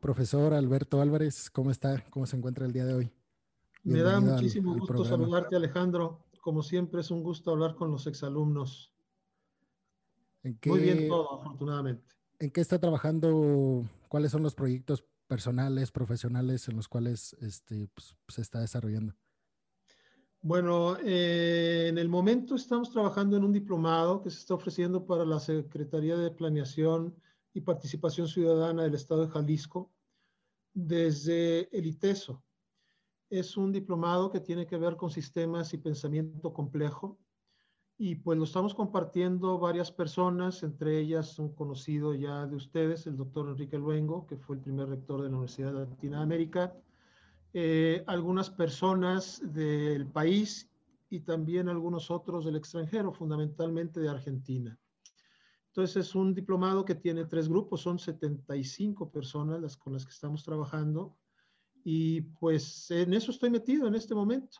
Profesor Alberto Álvarez, ¿cómo está? ¿Cómo se encuentra el día de hoy? Me da muchísimo gusto saludarte, Alejandro. Como siempre, es un gusto hablar con los exalumnos. Muy bien todo, afortunadamente. ¿En qué está trabajando? ¿Cuáles son los proyectos personales, profesionales en los cuales este, pues, se está desarrollando? Bueno, eh, en el momento estamos trabajando en un diplomado que se está ofreciendo para la Secretaría de Planeación y Participación Ciudadana del Estado de Jalisco desde el ITESO. Es un diplomado que tiene que ver con sistemas y pensamiento complejo y pues lo estamos compartiendo varias personas, entre ellas un conocido ya de ustedes, el doctor Enrique Luengo, que fue el primer rector de la Universidad de Latinoamérica, eh, algunas personas del país y también algunos otros del extranjero, fundamentalmente de Argentina. Entonces es un diplomado que tiene tres grupos, son 75 personas las con las que estamos trabajando y pues en eso estoy metido en este momento.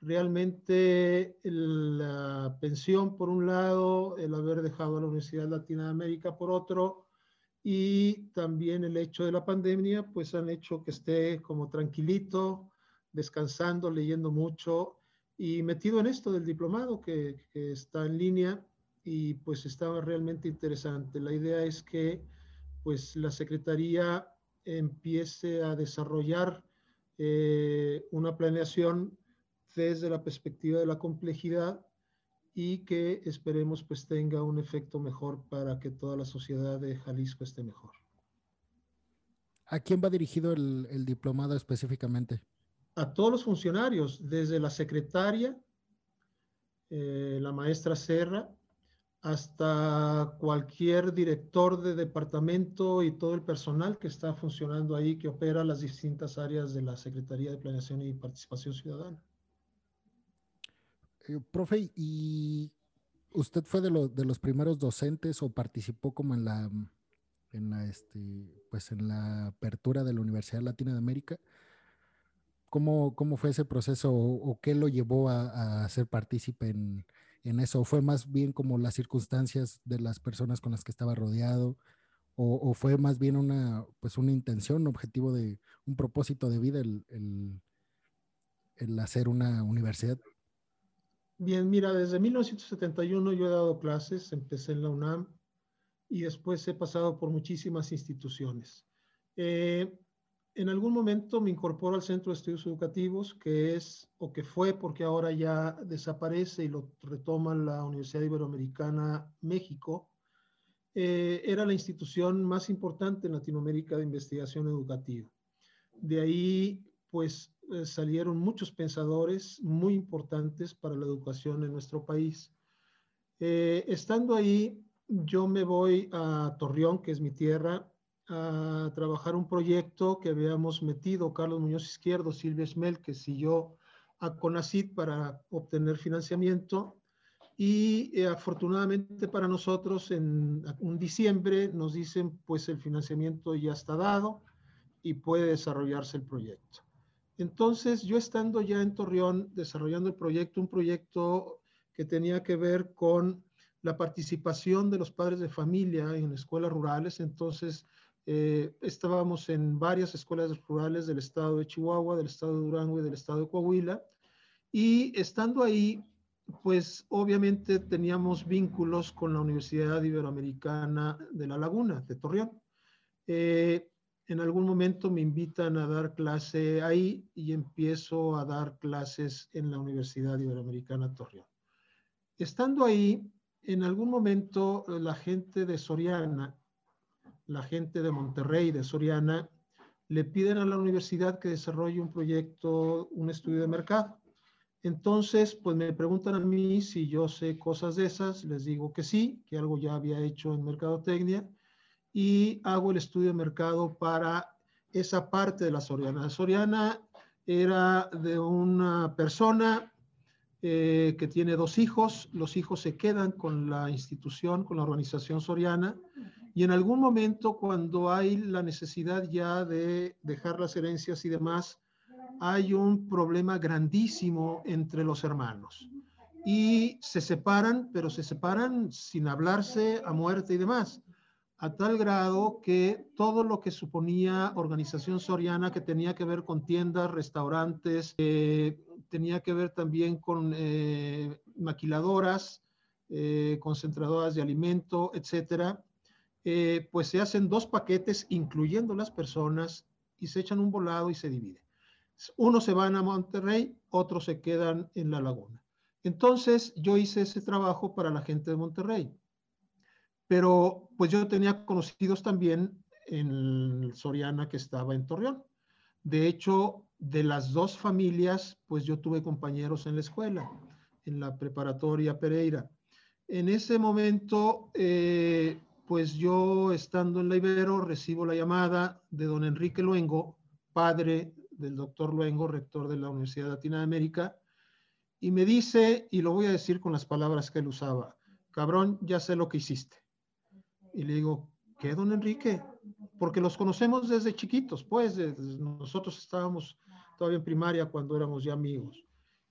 Realmente la pensión por un lado, el haber dejado a la Universidad de Latinoamérica por otro, y también el hecho de la pandemia, pues han hecho que esté como tranquilito, descansando, leyendo mucho y metido en esto del diplomado que está en línea y pues estaba realmente interesante. La idea es que pues la Secretaría empiece a desarrollar eh, una planeación desde la perspectiva de la complejidad y que esperemos pues tenga un efecto mejor para que toda la sociedad de Jalisco esté mejor. ¿A quién va dirigido el, diplomado específicamente? A todos los funcionarios, desde la secretaria, eh, la maestra Serra, hasta cualquier director de departamento y todo el personal que está funcionando ahí, que opera las distintas áreas de la Secretaría de Planeación y Participación Ciudadana. Eh, profe, ¿y usted fue de, de los primeros docentes o participó como en la, en la, este, pues en la apertura de la Universidad Latina de América? ¿Cómo, cómo fue ese proceso o, qué lo llevó a, ser partícipe en, en, eso? ¿Fue más bien como las circunstancias de las personas con las que estaba rodeado? ¿O, fue más bien una, pues una intención, un objetivo de, un propósito de vida el, el, hacer una universidad? Bien, mira, desde 1971 yo he dado clases, empecé en la UNAM y después he pasado por muchísimas instituciones. Eh, en algún momento me incorporo al Centro de Estudios Educativos, que es o que fue porque ahora ya desaparece y lo retoma la Universidad Iberoamericana México. Eh, era la institución más importante en Latinoamérica de investigación educativa. De ahí, pues eh, salieron muchos pensadores muy importantes para la educación en nuestro país. Eh, estando ahí, yo me voy a Torreón, que es mi tierra, a trabajar un proyecto que habíamos metido Carlos Muñoz Izquierdo, Silvia Schmelkes y yo a CONACIT para obtener financiamiento. Y eh, afortunadamente para nosotros, en un diciembre nos dicen, pues el financiamiento ya está dado y puede desarrollarse el proyecto. Entonces, yo estando ya en Torreón desarrollando el proyecto, un proyecto que tenía que ver con la participación de los padres de familia en escuelas rurales, entonces eh, estábamos en varias escuelas rurales del estado de Chihuahua, del estado de Durango y del estado de Coahuila, y estando ahí, pues obviamente teníamos vínculos con la Universidad Iberoamericana de La Laguna, de Torreón. Eh, en algún momento me invitan a dar clase ahí y empiezo a dar clases en la Universidad Iberoamericana Torreón. Estando ahí, en algún momento eh, la gente de Soriana, la gente de Monterrey, de Soriana, le piden a la universidad que desarrolle un proyecto, un estudio de mercado. Entonces, pues me preguntan a mí si yo sé cosas de esas, les digo que sí, que algo ya había hecho en mercadotecnia y hago el estudio de mercado para esa parte de la Soriana. Soriana era de una persona eh, que tiene dos hijos, los hijos se quedan con la institución, con la organización Soriana, y en algún momento cuando hay la necesidad ya de dejar las herencias y demás, hay un problema grandísimo entre los hermanos. Y se separan, pero se separan sin hablarse a muerte y demás a tal grado que todo lo que suponía organización soriana que tenía que ver con tiendas, restaurantes, eh, tenía que ver también con eh, maquiladoras, eh, concentradoras de alimento, etcétera, pues se hacen dos paquetes incluyendo las personas y se echan un volado y se divide. Unos se van a Monterrey, otros se quedan en la laguna. Entonces yo hice ese trabajo para la gente de Monterrey. Pero pues yo tenía conocidos también en Soriana que estaba en Torreón. De hecho, de las dos familias, pues yo tuve compañeros en la escuela, en la preparatoria Pereira. En ese momento, eh, pues yo estando en la Ibero, recibo la llamada de don Enrique Luengo, padre del doctor Luengo, rector de la Universidad Latina de América, y me dice, y lo voy a decir con las palabras que él usaba, cabrón, ya sé lo que hiciste. Y le digo, ¿qué, don Enrique? Porque los conocemos desde chiquitos, pues nosotros estábamos todavía en primaria cuando éramos ya amigos.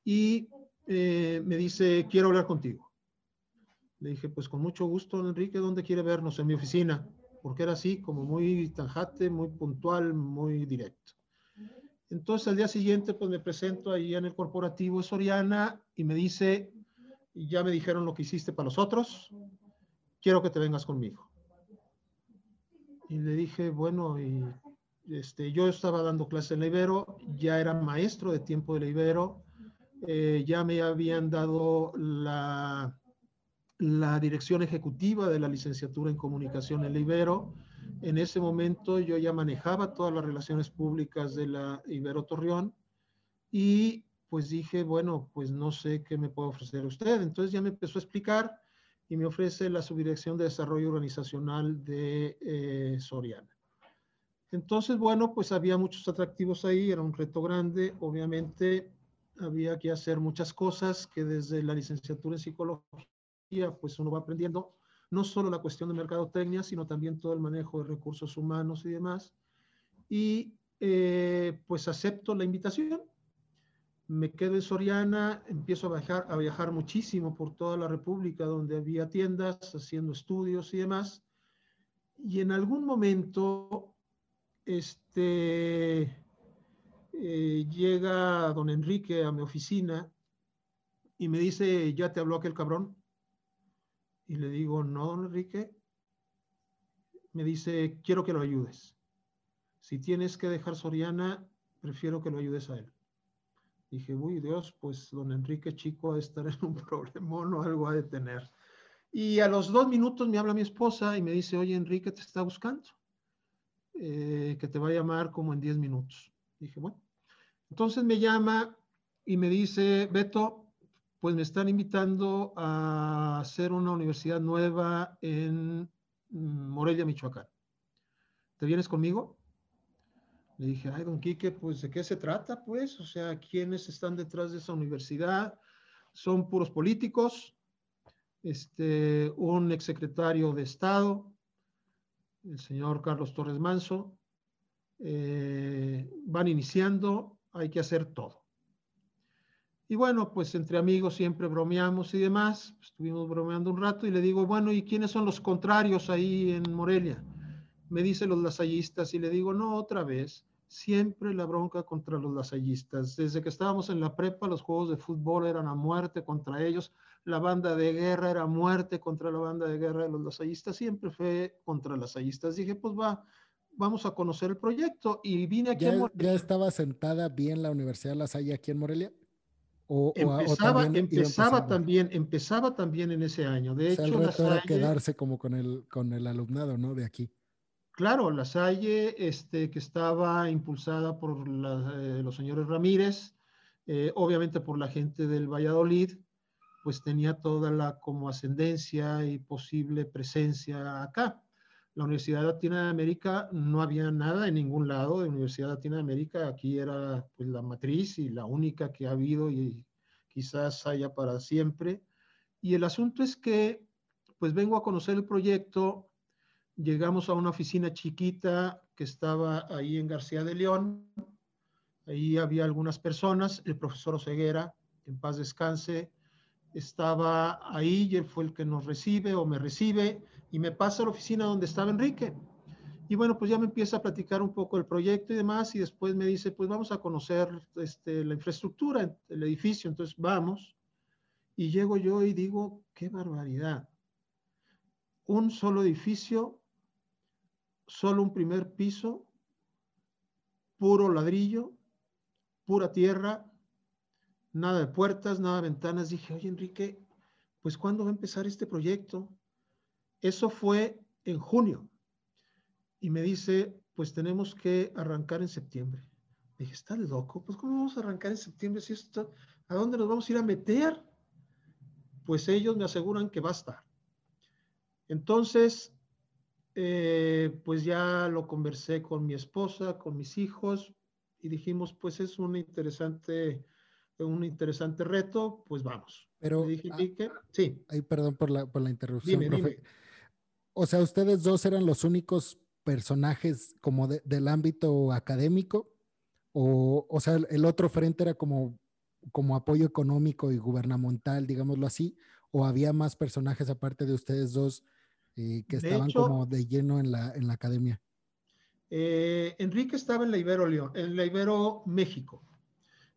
Y eh, me dice, quiero hablar contigo. Le dije, pues con mucho gusto, don Enrique, ¿dónde quiere vernos? En mi oficina, porque era así, como muy tanjate, muy puntual, muy directo. Entonces al día siguiente pues me presento ahí en el corporativo Soriana y me dice, ya me dijeron lo que hiciste para los otros, quiero que te vengas conmigo. Y le dije, bueno, y este, yo estaba dando clase en la Ibero, ya era maestro de tiempo de la Ibero, eh, ya me habían dado la, la dirección ejecutiva de la licenciatura en comunicación en la Ibero, en ese momento yo ya manejaba todas las relaciones públicas de la Ibero Torreón y pues dije, bueno, pues no sé qué me puede ofrecer usted. Entonces ya me empezó a explicar y me ofrece la subdirección de desarrollo organizacional de eh. Entonces, bueno, pues había muchos atractivos ahí, era un reto grande, obviamente había que hacer muchas cosas que desde la licenciatura en psicología, pues uno va aprendiendo no solo la cuestión de mercadotecnia, sino también todo el manejo de recursos humanos y demás. Y eh, pues acepto la invitación. Me quedo en Soriana, empiezo a viajar, a viajar muchísimo por toda la República, donde había tiendas, haciendo estudios y demás. Y en algún momento, este, eh, llega don Enrique a mi oficina y me dice, ya te habló aquel cabrón. Y le digo, no, don Enrique. Me dice, quiero que lo ayudes. Si tienes que dejar Soriana, prefiero que lo ayudes a él. Dije, uy, Dios, pues don Enrique Chico ha de estar en un problema o algo ha de tener. Y a los dos minutos me habla mi esposa y me dice, oye, Enrique te está buscando, eh, que te va a llamar como en diez minutos. Dije, bueno. Entonces me llama y me dice, Beto, pues me están invitando a hacer una universidad nueva en mm, Morelia, Michoacán. ¿Te vienes conmigo? Le dije, ay, don Quique, pues ¿de qué se trata? Pues, o sea, ¿quiénes están detrás de esa universidad? Son puros políticos, este, un exsecretario de Estado, el señor Carlos Torres Manso, eh, van iniciando, hay que hacer todo. Y bueno, pues entre amigos siempre bromeamos y demás. Estuvimos bromeando un rato y le digo, bueno, ¿y quiénes son los contrarios ahí en Morelia? Me dice los lasallistas y le digo, no, otra vez, siempre la bronca contra los lasallistas. Desde que estábamos en la prepa, los juegos de fútbol eran a muerte contra ellos, la banda de guerra era muerte contra la banda de guerra de los lasallistas, siempre fue contra lasallistas. Dije, pues va, vamos a conocer el proyecto y vine aquí ¿Ya, a Morelia. ¿Ya estaba sentada bien la Universidad de La Salle aquí en Morelia? O, empezaba, también empezaba también, empezaba también en ese año. De hecho, el reto era quedarse como con el, con el alumnado, ¿no? De aquí. Claro, la Salle, este, que estaba impulsada por eh, los señores Ramírez, eh, obviamente por la gente del Valladolid, pues tenía toda la como ascendencia y posible presencia acá. La Universidad Latina de América no había nada en ningún lado de Universidad Latina de América. Aquí era pues, la matriz y la única que ha habido y quizás haya para siempre. Y el asunto es que pues vengo a conocer el proyecto. Llegamos a una oficina chiquita que estaba ahí en García de León. Ahí había algunas personas. El profesor Oseguera, en paz descanse, estaba ahí y él fue el que nos recibe o me recibe y me pasa a la oficina donde estaba Enrique. Y bueno, pues ya me empieza a platicar un poco el proyecto y demás, y después me dice, pues vamos a conocer este, la infraestructura, el edificio, entonces vamos. Y llego yo y digo, qué barbaridad. Un solo edificio, solo un primer piso, puro ladrillo, pura tierra, nada de puertas, nada de ventanas. Dije, oye Enrique, pues ¿cuándo va a empezar este proyecto? Eso fue en junio. Y me dice, pues tenemos que arrancar en septiembre. Dije, ¿estás loco? Pues ¿cómo vamos a arrancar en septiembre si esto, ¿a dónde nos vamos a ir a meter? Pues ellos me aseguran que va a estar. Entonces, eh, pues ya lo conversé con mi esposa, con mis hijos, y dijimos, pues es un interesante, un interesante reto, pues vamos. Pero, dije, ah, sí. Ay, perdón por la, por la interrupción, profe. O sea, ustedes dos eran los únicos personajes como del ámbito académico, o, o sea, el otro frente era como, como apoyo económico y gubernamental, digámoslo así, o había más personajes aparte de ustedes dos eh, que estaban como de lleno en la, en la academia. Eh, Enrique estaba en la Ibero León, en la Ibero México.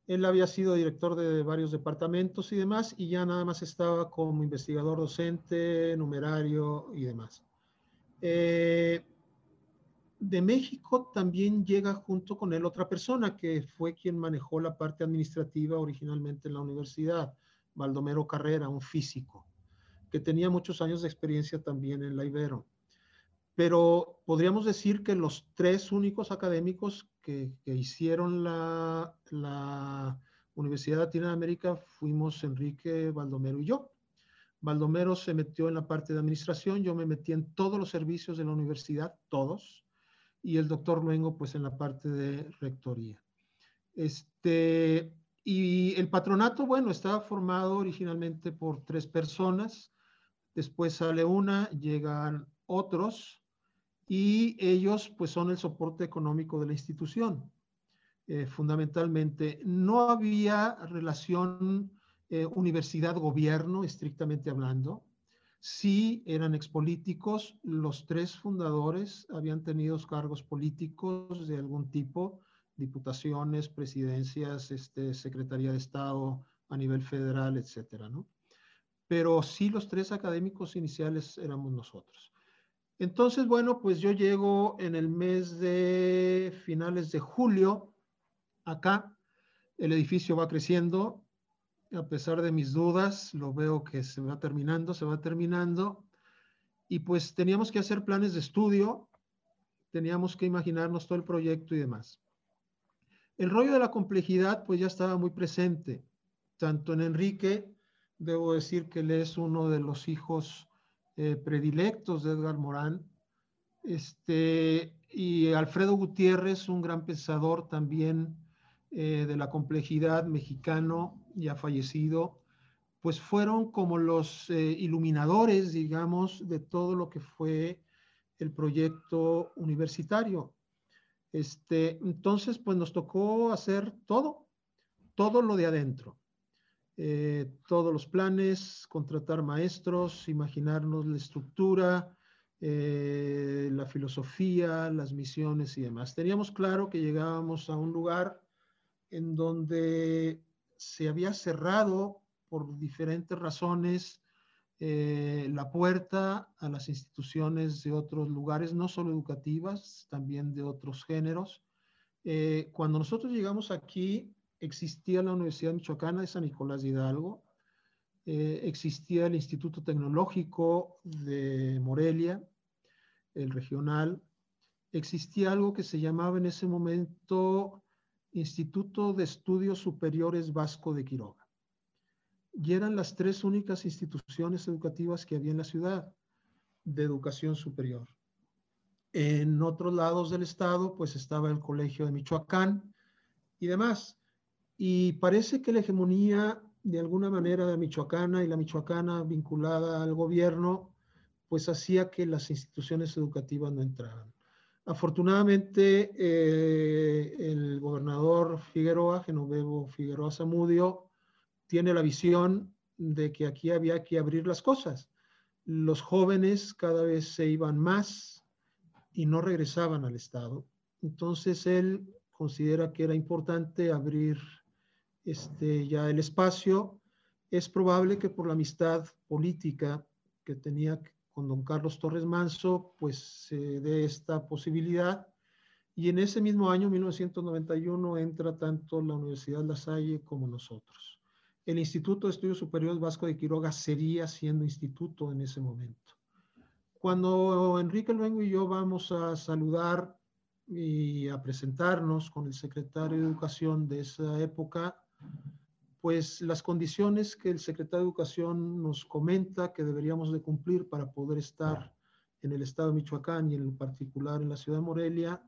Él había sido director de varios departamentos y demás, y ya nada más estaba como investigador docente, numerario y demás. Eh, de México también llega junto con él otra persona que fue quien manejó la parte administrativa originalmente en la universidad, Baldomero Carrera, un físico, que tenía muchos años de experiencia también en la Ibero pero podríamos decir que los tres únicos académicos que, hicieron la, Universidad Latina de América fuimos Enrique, Baldomero y yo. Baldomero se metió en la parte de administración, yo me metí en todos los servicios de la universidad, todos, y el doctor Luengo pues en la parte de rectoría. Este, y el patronato, bueno, estaba formado originalmente por tres personas, después sale una, llegan otros, y ellos pues son el soporte económico de la institución. Eh, fundamentalmente, no había relación eh, universidad-gobierno, estrictamente hablando. Sí eran expolíticos, los tres fundadores habían tenido cargos políticos de algún tipo, diputaciones, presidencias, este, Secretaría de Estado a nivel federal, etcétera, ¿no? Pero sí los tres académicos iniciales éramos nosotros. Entonces, bueno, pues yo llego en el mes de finales de julio acá. El edificio va creciendo. A pesar de mis dudas, lo veo que se va terminando, se va terminando. Y pues teníamos que hacer planes de estudio, teníamos que imaginarnos todo el proyecto y demás. El rollo de la complejidad pues ya estaba muy presente, tanto en Enrique, debo decir que él es uno de los hijos eh, predilectos de Edgar Morán. Este, y Alfredo Gutiérrez, un gran pensador también eh, de la complejidad mexicano, ya fallecido, pues fueron como los eh, iluminadores, digamos, de todo lo que fue el proyecto universitario. Este, entonces, pues nos tocó hacer todo, todo lo de adentro. Eh, todos los planes, contratar maestros, imaginarnos la estructura, eh, la filosofía, las misiones y demás. Teníamos claro que llegábamos a un lugar en donde se había cerrado por diferentes razones eh, la puerta a las instituciones de otros lugares, no solo educativas, también de otros géneros. cuando nosotros llegamos aquí, existía la Universidad Michoacana de San Nicolás de Hidalgo, eh, existía el Instituto Tecnológico de Morelia, el regional, existía algo que se llamaba en ese momento Instituto de Estudios Superiores Vasco de Quiroga. Y eran las tres únicas instituciones educativas que había en la ciudad de educación superior. En otros lados del estado, pues estaba el Colegio de Michoacán y demás. Y parece que la hegemonía de alguna manera de Michoacana y la Michoacana vinculada al gobierno, pues hacía que las instituciones educativas no entraran. Afortunadamente, eh, el gobernador Figueroa, Genovevo Figueroa Zamudio, tiene la visión de que aquí había que abrir las cosas. los jóvenes cada vez se iban más y no regresaban al Estado. Entonces él considera que era importante abrir este, ya el espacio. Es probable que por la amistad política que tenía con don Carlos Torres Manso, pues se dé esta posibilidad. Y en ese mismo año, 1991, entra tanto la Universidad La Salle como nosotros. El Instituto de Estudios Superiores Vasco de Quiroga sería siendo instituto en ese momento. Cuando Enrique Luengo y yo vamos a saludar y a presentarnos con el secretario de Educación de esa época, pues las condiciones que el secretario de Educación nos comenta que deberíamos de cumplir para poder estar en el estado de Michoacán y en particular en la ciudad de Morelia,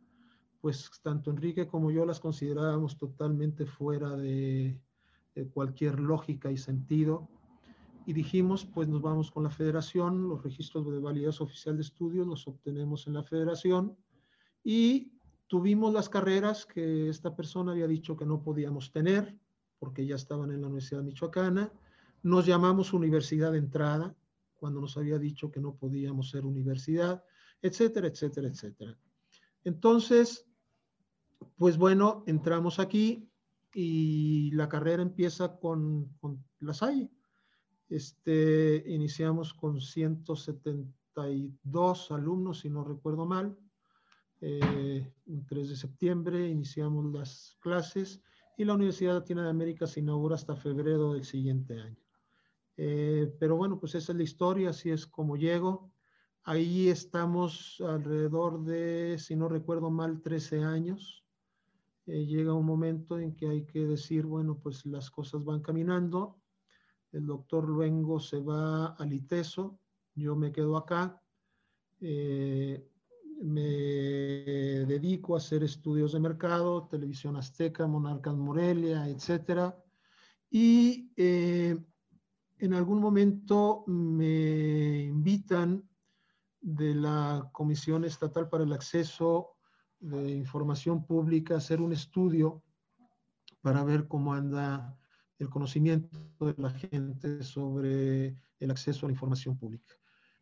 pues tanto Enrique como yo las considerábamos totalmente fuera de, de cualquier lógica y sentido. Y dijimos, pues nos vamos con la federación, los registros de validez oficial de estudios los obtenemos en la federación y tuvimos las carreras que esta persona había dicho que no podíamos tener, porque ya estaban en la Universidad Michoacana. Nos llamamos universidad de entrada, cuando nos había dicho que no podíamos ser universidad, etcétera, etcétera, etcétera. Entonces, pues bueno, entramos aquí y la carrera empieza con, con la Salle. Este, iniciamos con 172 alumnos, si no recuerdo mal. Eh, 3 de septiembre iniciamos las clases y la Universidad Latina de América se inaugura hasta febrero del siguiente año. Eh, pero bueno, pues esa es la historia, así es como llego. Ahí estamos alrededor de, si no recuerdo mal, 13 años. Eh, llega un momento en que hay que decir, bueno, pues las cosas van caminando. El doctor Luengo se va al ITESO, yo me quedo acá. Eh, me dedico a hacer estudios de mercado, televisión azteca, Monarcas Morelia, etcétera. Y eh, en algún momento me invitan de la Comisión Estatal para el Acceso de Información Pública a hacer un estudio para ver cómo anda el conocimiento de la gente sobre el acceso a la información pública.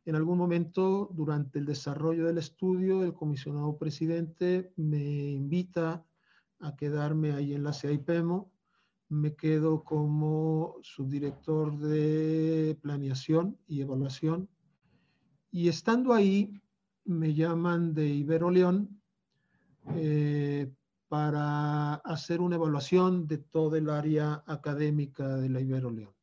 En algún momento, durante el desarrollo del estudio, el comisionado presidente me invita a quedarme ahí en la CIPEMO. Me quedo como subdirector de planeación y evaluación. Y estando ahí, me llaman de Ibero León eh, para hacer una evaluación de todo el área académica de la Ibero León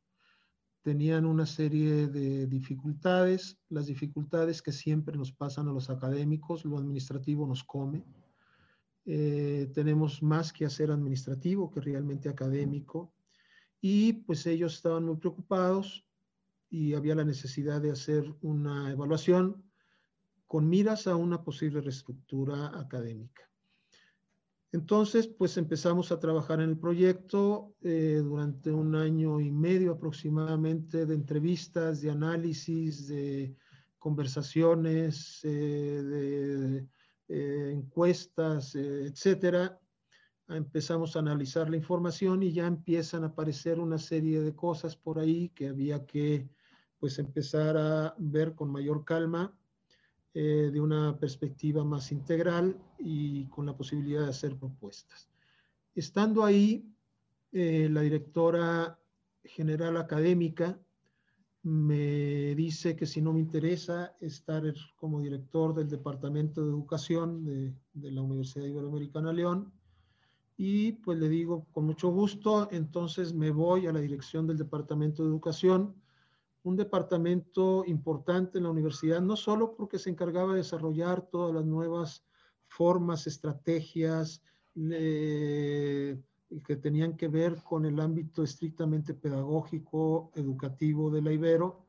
tenían una serie de dificultades, las dificultades que siempre nos pasan a los académicos, lo administrativo nos come. Eh, tenemos más que hacer administrativo que realmente académico. Y pues ellos estaban muy preocupados y había la necesidad de hacer una evaluación con miras a una posible reestructura académica. Entonces, pues empezamos a trabajar en el proyecto eh, durante un año y medio aproximadamente de entrevistas, de análisis, de conversaciones, eh, de eh, encuestas, etcétera. Empezamos a analizar la información y ya empiezan a aparecer una serie de cosas por ahí que había que pues empezar a ver con mayor calma eh, de una perspectiva más integral y con la posibilidad de hacer propuestas. Estando ahí, eh, la directora general académica me dice que si no me interesa estar como director del Departamento de Educación de, de la Universidad Iberoamericana León, y pues le digo con mucho gusto, entonces me voy a la dirección del Departamento de Educación un departamento importante en la universidad, no solo porque se encargaba de desarrollar todas las nuevas formas, estrategias que tenían que ver con el ámbito estrictamente pedagógico, educativo de la Ibero,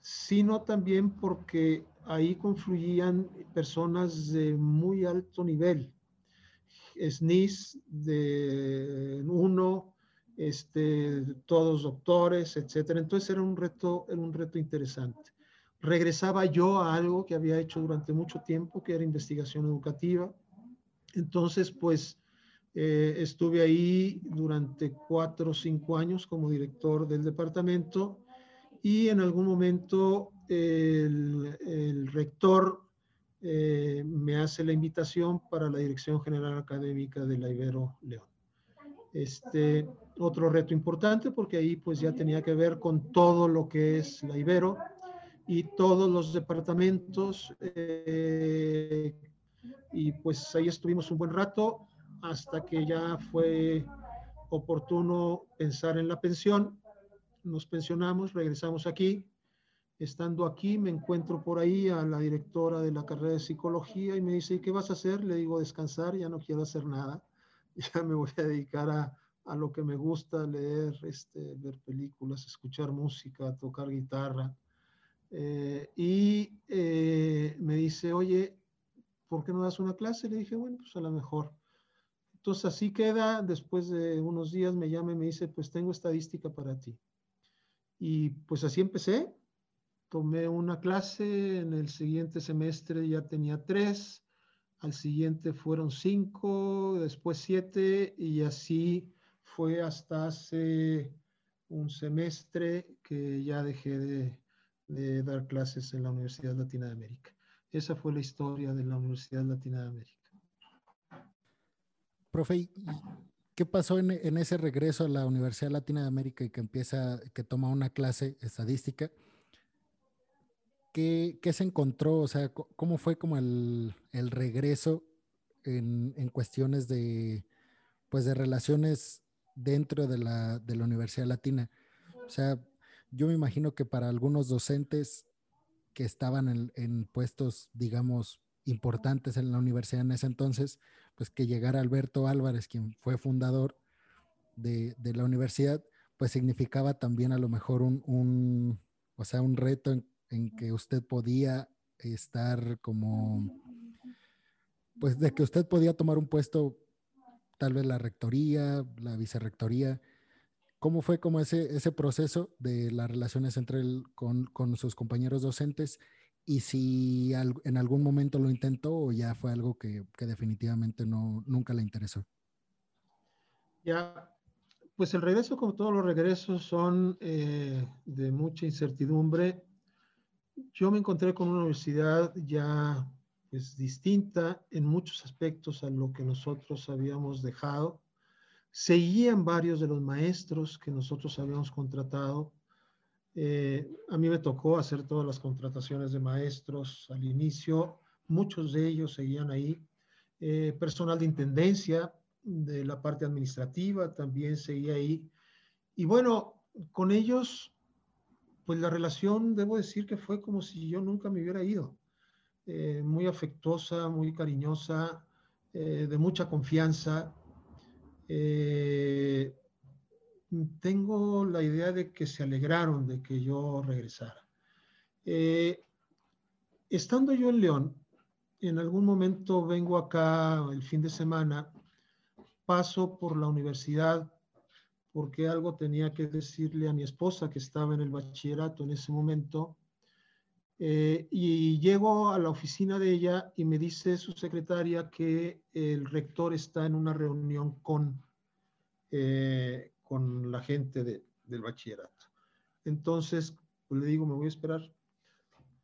sino también porque ahí confluían personas de muy alto nivel, SNIS de uno, este, todos doctores, etcétera. Entonces era un reto, era un reto interesante. Regresaba yo a algo que había hecho durante mucho tiempo, que era investigación educativa. Entonces, pues, eh, estuve ahí durante cuatro o cinco años como director del departamento y en algún momento el, rector eh, me hace la invitación para la Dirección General Académica de la Ibero León. Este, otro reto importante porque ahí pues ya tenía que ver con todo lo que es la Ibero y todos los departamentos eh, y pues ahí estuvimos un buen rato hasta que ya fue oportuno pensar en la pensión. Nos pensionamos, regresamos aquí. Estando aquí, me encuentro por ahí a la directora de la carrera de psicología y me dice, ¿y qué vas a hacer? Le digo, descansar, ya no quiero hacer nada. Ya me voy a dedicar a, a lo que me gusta, leer, este, ver películas, escuchar música, tocar guitarra. Eh, y eh, me dice, oye, ¿por qué no das una clase? Le dije, bueno, pues a lo mejor. Entonces así queda, después de unos días me llama y me dice, pues tengo estadística para ti. Y pues así empecé. Tomé una clase, en el siguiente semestre ya tenía tres, al siguiente fueron cinco, después siete y así fue hasta hace un semestre que ya dejé de, dar clases en la Universidad Latina de América. Esa fue la historia de la Universidad Latina de América. Profe, ¿qué pasó en, ese regreso a la Universidad Latina de América y que empieza, que toma una clase estadística? ¿Qué, se encontró? O sea, ¿cómo fue como el, regreso en, cuestiones de, pues de relaciones dentro de la, de la Universidad Latina? O sea, yo me imagino que para algunos docentes que estaban en, puestos, digamos, importantes en la universidad en ese entonces, pues que llegara Alberto Álvarez, quien fue fundador de, la universidad, pues significaba también a lo mejor un, o sea, un reto en, que usted podía estar como, pues de que usted podía tomar un puesto, tal vez la rectoría, la vicerrectoría. ¿Cómo fue como ese, ese proceso de las relaciones entre él con, con sus compañeros docentes y si en algún momento lo intentó o ya fue algo que, definitivamente no, nunca le interesó. Ya, pues el regreso, como todos los regresos, son eh, de mucha incertidumbre. Yo me encontré con una universidad ya pues, distinta en muchos aspectos a lo que nosotros habíamos dejado. Seguían varios de los maestros que nosotros habíamos contratado eh, a mí me tocó hacer todas las contrataciones de maestros al inicio, muchos de ellos seguían ahí. Eh, personal de intendencia, de la parte administrativa también seguía ahí. Y bueno, con ellos, pues la relación, debo decir que fue como si yo nunca me hubiera ido. Eh, muy afectuosa, muy cariñosa, de mucha confianza tengo la idea de que se alegraron de que yo regresara. Eh, estando yo en León, en algún momento vengo acá el fin de semana, paso por la universidad porque algo tenía que decirle a mi esposa que estaba en el bachillerato en ese momento. Eh, y llego a la oficina de ella y me dice su secretaria que el rector está en una reunión con, eh, con la gente del bachillerato. Entonces, pues, le digo, me voy a esperar.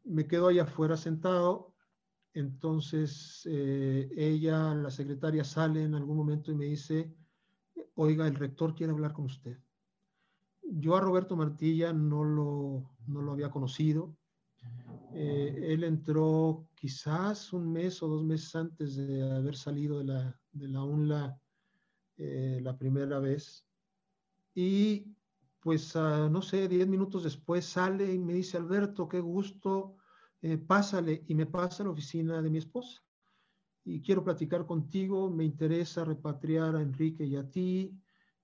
Me quedo allá afuera sentado. Entonces, eh, ella, la secretaria, sale en algún momento y me dice, oiga, el rector quiere hablar con usted. Yo a Roberto Martilla no lo, no lo había conocido. Eh, él entró quizás un mes o dos meses antes de haber salido de la, de la UNLA eh, la primera vez. Y pues, ah, no sé, diez minutos después sale y me dice, Alberto, qué gusto, eh, pásale. Y me pasa a la oficina de mi esposa. Y quiero platicar contigo, me interesa repatriar a Enrique y a ti,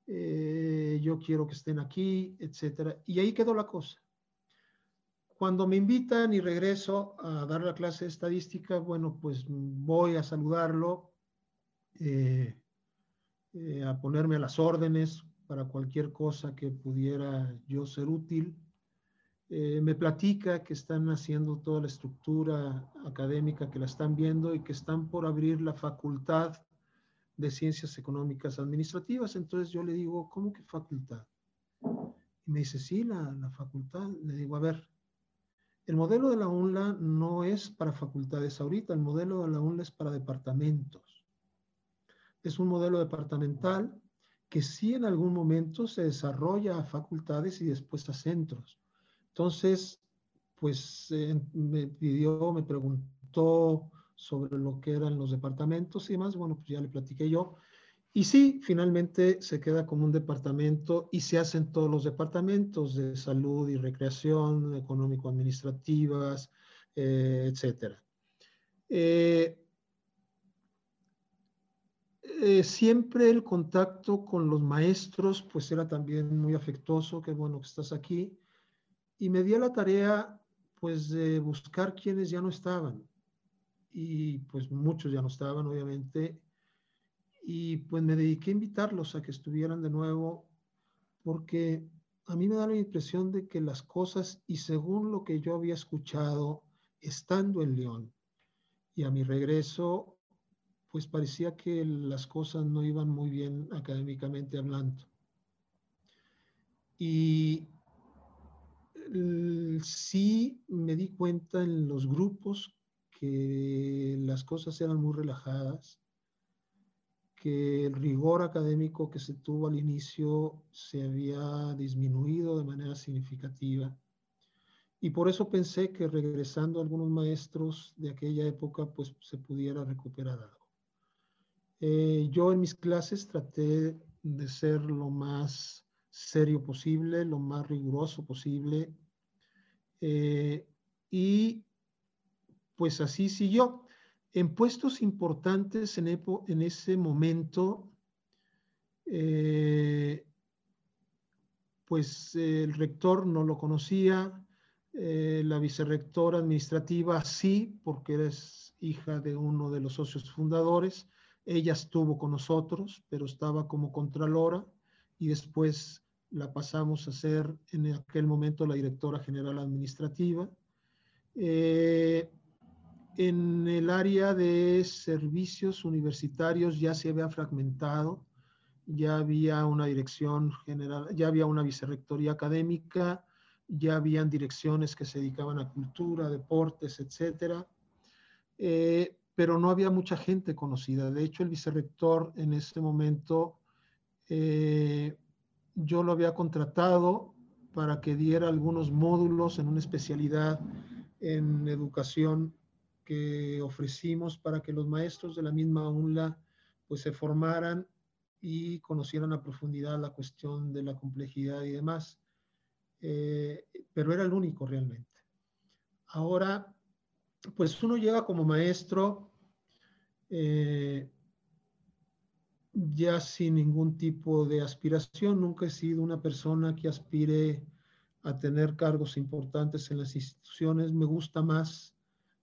eh, yo quiero que estén aquí, etcétera. Y ahí quedó la cosa. Cuando me invitan y regreso a dar la clase de estadística, bueno, pues voy a saludarlo, eh, a ponerme a las órdenes, para cualquier cosa que pudiera yo ser útil. Eh, me platica que están haciendo toda la estructura académica, que la están viendo y que están por abrir la facultad de ciencias económicas administrativas. Entonces yo le digo, ¿cómo que facultad? Y me dice, sí, la, la facultad. Le digo, a ver, el modelo de la UNLA no es para facultades ahorita, el modelo de la UNLA es para departamentos. Es un modelo departamental que sí en algún momento se desarrolla a facultades y después a centros. Entonces, pues eh, me pidió, me preguntó sobre lo que eran los departamentos y demás. Bueno, pues ya le platiqué yo. Y sí, finalmente se queda como un departamento y se hacen todos los departamentos de salud y recreación, económico-administrativas, eh, etcétera. Eh, eh, siempre el contacto con los maestros, pues era también muy afectuoso, qué bueno que estás aquí. Y me di a la tarea, pues, de buscar quienes ya no estaban. Y pues muchos ya no estaban, obviamente y pues me dediqué a invitarlos a que estuvieran de nuevo porque a mí me da la impresión de que las cosas, y según lo que yo había escuchado estando en León y a mi regreso, pues parecía que las cosas no iban muy bien académicamente hablando. Y sí me di cuenta en los grupos que las cosas eran muy relajadas que el rigor académico que se tuvo al inicio se había disminuido de manera significativa. Y por eso pensé que regresando a algunos maestros de aquella época, pues se pudiera recuperar algo. Eh, yo en mis clases traté de ser lo más serio posible, lo más riguroso posible. Eh, y pues así siguió. En puestos importantes en, ese momento, eh, pues el rector no lo conocía, eh, la vicerrectora administrativa sí, porque eres hija de uno de los socios fundadores. Ella estuvo con nosotros, pero estaba como contralora y después la pasamos a ser en aquel momento la directora general administrativa. Eh, en el área de servicios universitarios ya se había fragmentado, ya había una dirección general, ya había una vicerrectoría académica, ya habían direcciones que se dedicaban a cultura, deportes, etcétera. Eh, pero no había mucha gente conocida. De hecho, el vicerrector en ese momento, eh, yo lo había contratado para que diera algunos módulos en una especialidad en educación que ofrecimos para que los maestros de la misma UNLA pues se formaran y conocieran a profundidad la cuestión de la complejidad y demás. Eh, pero era el único realmente. Ahora, pues uno llega como maestro eh, ya sin ningún tipo de aspiración. Nunca he sido una persona que aspire a tener cargos importantes en las instituciones. Me gusta más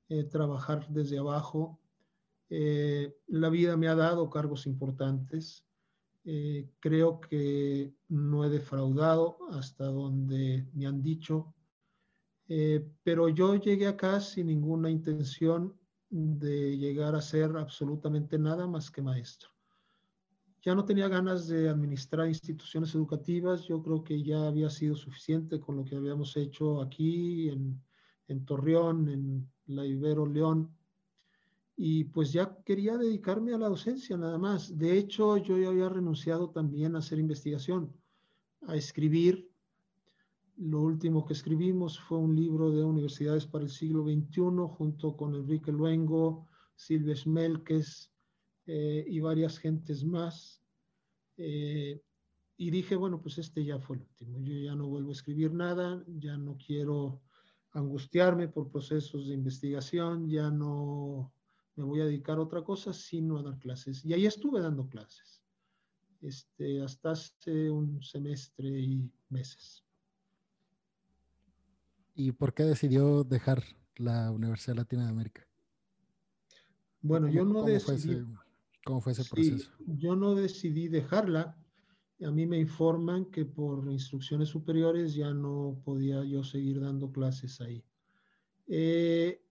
eh, trabajar desde abajo. Eh, la vida me ha dado cargos importantes. Eh, creo que no he defraudado hasta donde me han dicho, pero yo llegué acá sin ninguna intención de llegar a ser absolutamente nada más que maestro. Ya no tenía ganas de administrar instituciones educativas, yo creo que ya había sido suficiente con lo que habíamos hecho aquí en, en Torreón, en la Ibero León, y pues ya quería dedicarme a la docencia nada más. De hecho, yo ya había renunciado también a hacer investigación, a escribir. Lo último que escribimos fue un libro de universidades para el siglo XXI junto con Enrique Luengo, Silvia Schmelkes eh, y varias gentes más. Eh, y dije, bueno, pues este ya fue el último. Yo ya no vuelvo a escribir nada, ya no quiero angustiarme por procesos de investigación, ya no me voy a dedicar a otra cosa, sino a dar clases. Y ahí estuve dando clases, este, hasta hace un semestre y meses. ¿Y por qué decidió dejar la Universidad Latina de América? Bueno, yo no decidí. ¿Cómo fue ese proceso? yo no decidí dejarla a mí me informan que por instrucciones superiores ya no podía yo seguir dando clases ahí. Eh,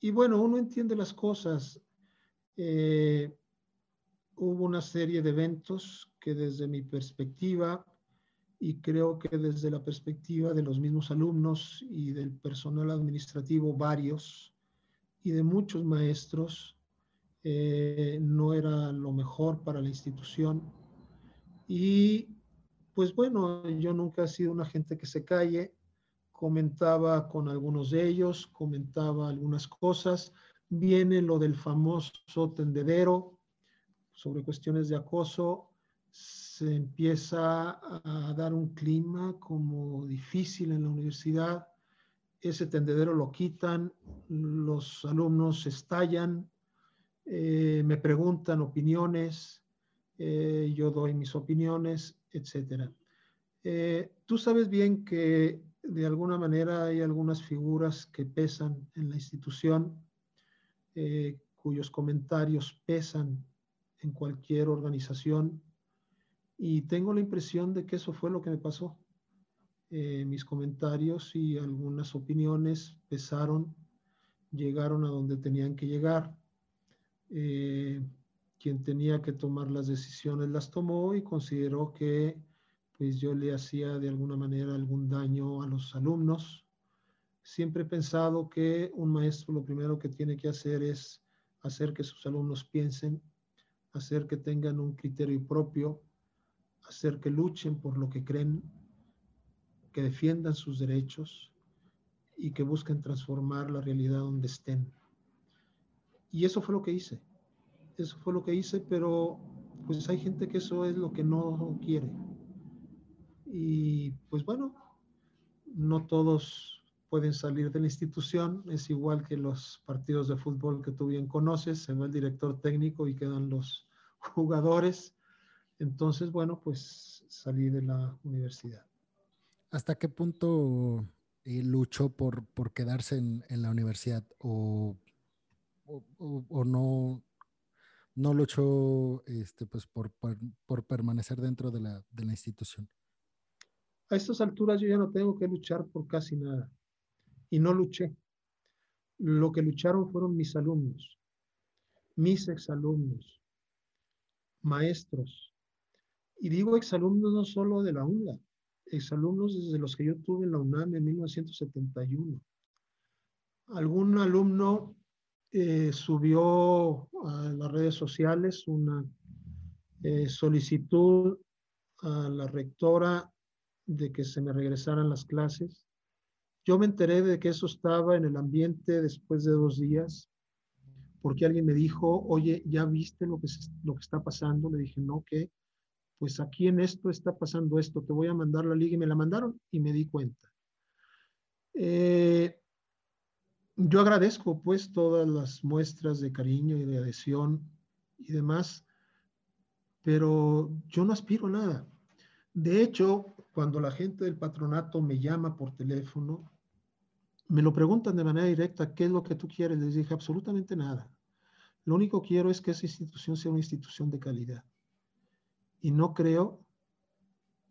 y bueno, uno entiende las cosas. Eh, hubo una serie de eventos que desde mi perspectiva y creo que desde la perspectiva de los mismos alumnos y del personal administrativo varios y de muchos maestros, eh, no era lo mejor para la institución. Y pues bueno, yo nunca he sido una gente que se calle, comentaba con algunos de ellos, comentaba algunas cosas, viene lo del famoso tendedero sobre cuestiones de acoso, se empieza a dar un clima como difícil en la universidad, ese tendedero lo quitan, los alumnos estallan, eh, me preguntan opiniones, eh, yo doy mis opiniones, etc. Eh, tú sabes bien que de alguna manera hay algunas figuras que pesan en la institución, cuyos comentarios pesan en cualquier organización y tengo la impresión de que eso fue lo que me pasó. Eh, mis comentarios y algunas opiniones pesaron, llegaron a donde tenían que llegar. Eh, quien tenía que tomar las decisiones las tomó y consideró que pues yo le hacía de alguna manera algún daño a los alumnos. Siempre he pensado que un maestro lo primero que tiene que hacer es hacer que sus alumnos piensen, hacer que tengan un criterio propio, hacer que luchen por lo que creen, que defiendan sus derechos y que busquen transformar la realidad donde estén. Y eso fue lo que hice. Eso fue lo que hice, pero pues hay gente que eso es lo que no quiere. Y pues bueno, no todos pueden salir de la institución. Es igual que los partidos de fútbol que tú bien conoces. Se va el director técnico y quedan los jugadores entonces, bueno, pues salí de la universidad. ¿Hasta qué punto eh, luchó por, por quedarse en, la universidad o, no, no luchó este, pues por, por, permanecer dentro de la, de la institución? A estas alturas yo ya no tengo que luchar por casi nada. Y no luché. Lo que lucharon fueron mis alumnos, mis exalumnos, maestros, y digo exalumnos no solo de la UNLA, exalumnos desde los que yo tuve en la UNAM en 1971. Algún alumno eh, subió a las redes sociales una eh, solicitud a la rectora de que se me regresaran las clases. Yo me enteré de que eso estaba en el ambiente después de dos días, porque alguien me dijo, oye, ¿ya viste lo que, lo que está pasando? Le dije, no, ¿qué? pues aquí en esto está pasando esto, te voy a mandar la liga y me la mandaron y me di cuenta. Eh, yo agradezco pues todas las muestras de cariño y de adhesión y demás, pero yo no aspiro a nada. De hecho, cuando la gente del patronato me llama por teléfono, me lo preguntan de manera directa, ¿qué es lo que tú quieres? Les dije, absolutamente nada. Lo único que quiero es que esa institución sea una institución de calidad y no creo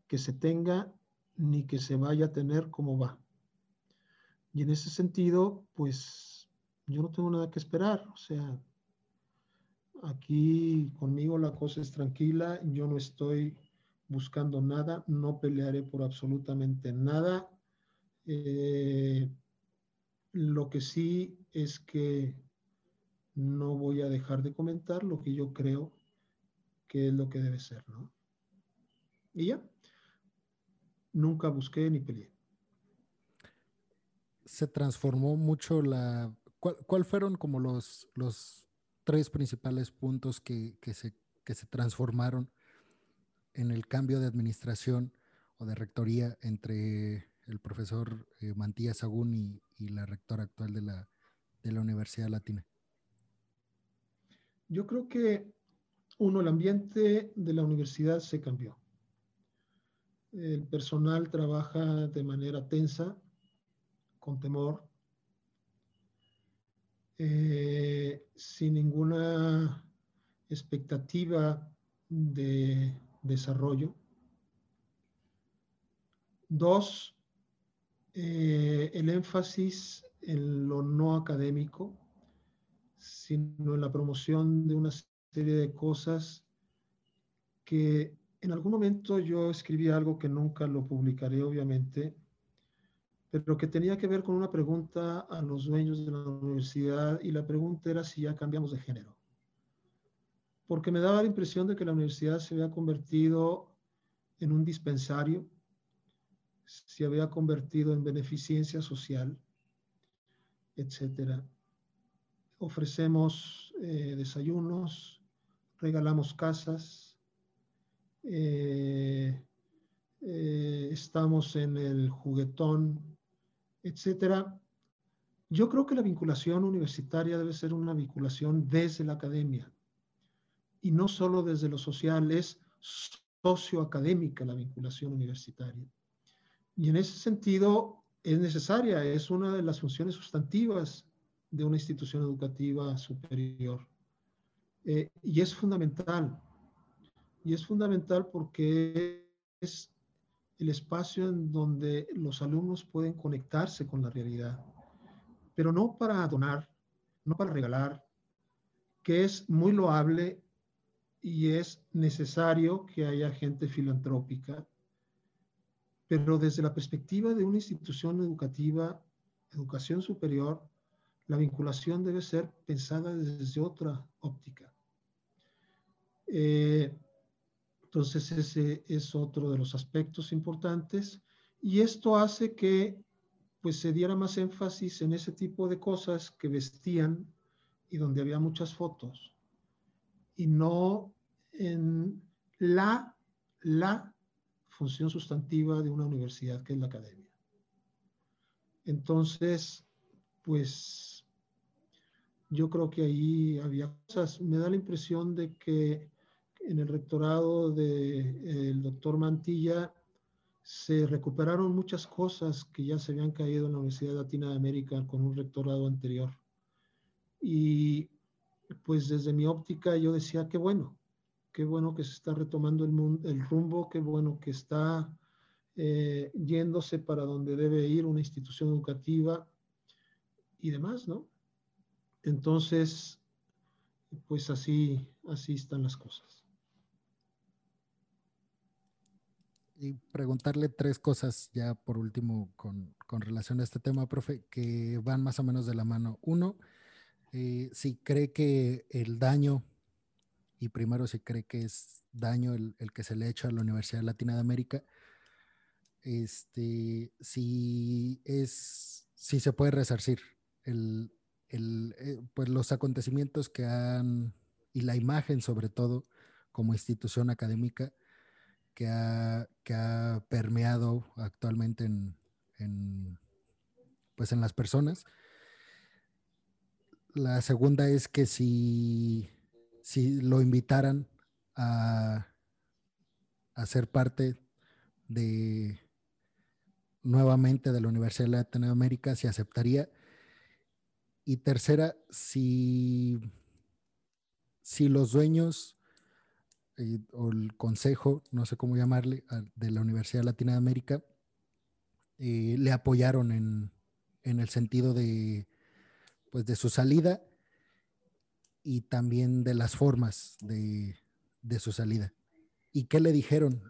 que se tenga ni que se vaya a tener como va. Y en ese sentido, pues yo no tengo nada que esperar. O sea, aquí conmigo la cosa es tranquila, yo no estoy buscando nada, no pelearé por absolutamente nada. Eh, lo que sí es que no voy a dejar de comentar lo que yo creo qué es lo que debe ser, ¿no? Y ya, nunca busqué ni peleé. Se transformó mucho la... ¿Cuál, fueron como los, los tres principales puntos que, se, que se transformaron en el cambio de administración o de rectoría entre el profesor eh, Mantías Sagún y, y, la rectora actual de la, de la Universidad Latina? Yo creo que uno, el ambiente de la universidad se cambió. El personal trabaja de manera tensa, con temor, eh, sin ninguna expectativa de desarrollo. Dos, eh, el énfasis en lo no académico, sino en la promoción de una serie de cosas que en algún momento yo escribí algo que nunca lo publicaré, obviamente, pero que tenía que ver con una pregunta a los dueños de la universidad y la pregunta era si ya cambiamos de género. Porque me daba la impresión de que la universidad se había convertido en un dispensario, se había convertido en beneficencia social, etcétera. Ofrecemos eh, desayunos, regalamos casas, eh, eh, estamos en el juguetón, etcétera. Yo creo que la vinculación universitaria debe ser una vinculación desde la academia y no solo desde lo social, es socioacadémica la vinculación universitaria. Y en ese sentido es necesaria, es una de las funciones sustantivas de una institución educativa superior. Eh, y es fundamental. Y es fundamental porque es el espacio en donde los alumnos pueden conectarse con la realidad, pero no para donar, no para regalar, que es muy loable y es necesario que haya gente filantrópica, pero desde la perspectiva de una institución educativa, educación superior, la vinculación debe ser pensada desde otra óptica. Eh, entonces ese es otro de los aspectos importantes. Y esto hace que pues se diera más énfasis en ese tipo de cosas que vestían y donde había muchas fotos. Y no en la, la función sustantiva de una universidad que es la academia. Entonces, pues yo creo que ahí había cosas, me da la impresión de que en el rectorado del doctor Mantilla se recuperaron muchas cosas que ya se habían caído en la Universidad Latina de América con un rectorado anterior. Y pues desde mi óptica yo decía, qué bueno, qué bueno que se está retomando el, el rumbo, qué bueno que está eh, yéndose para donde debe ir una institución educativa y demás, ¿no? Entonces, pues así, así están las cosas. Y preguntarle tres cosas ya por último con, relación a este tema, profe, que van más o menos de la mano. Uno, eh, si cree que el daño, y primero si cree que es daño el, que se le ha hecho a la Universidad Latina de América, este, si es, si se puede resarcir el, eh, pues los acontecimientos que han, y la imagen sobre todo como institución académica, que ha, que ha permeado actualmente en, pues en las personas. La segunda es que si, si lo invitaran a, a ser parte de nuevamente de la Universidad de Latinoamérica, si aceptaría. Y tercera, si, si los dueños o el consejo, no sé cómo llamarle, de la Universidad Latina de América, eh, le apoyaron en, el sentido de, pues, de su salida y también de las formas de, su salida. ¿Y qué le dijeron?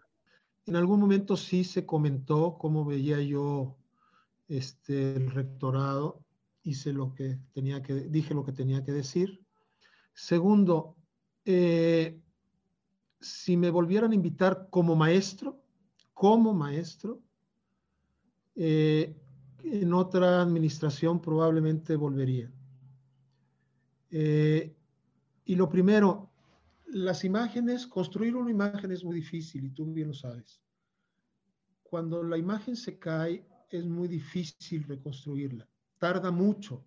En algún momento sí se comentó cómo veía yo este, el rectorado, hice lo que tenía que, dije lo que tenía que decir. Segundo, eh, si me volvieran a invitar como maestro, como maestro, eh, en otra administración probablemente volvería. Eh, y lo primero, las imágenes, construir una imagen es muy difícil y tú bien lo sabes. Cuando la imagen se cae es muy difícil reconstruirla. Tarda mucho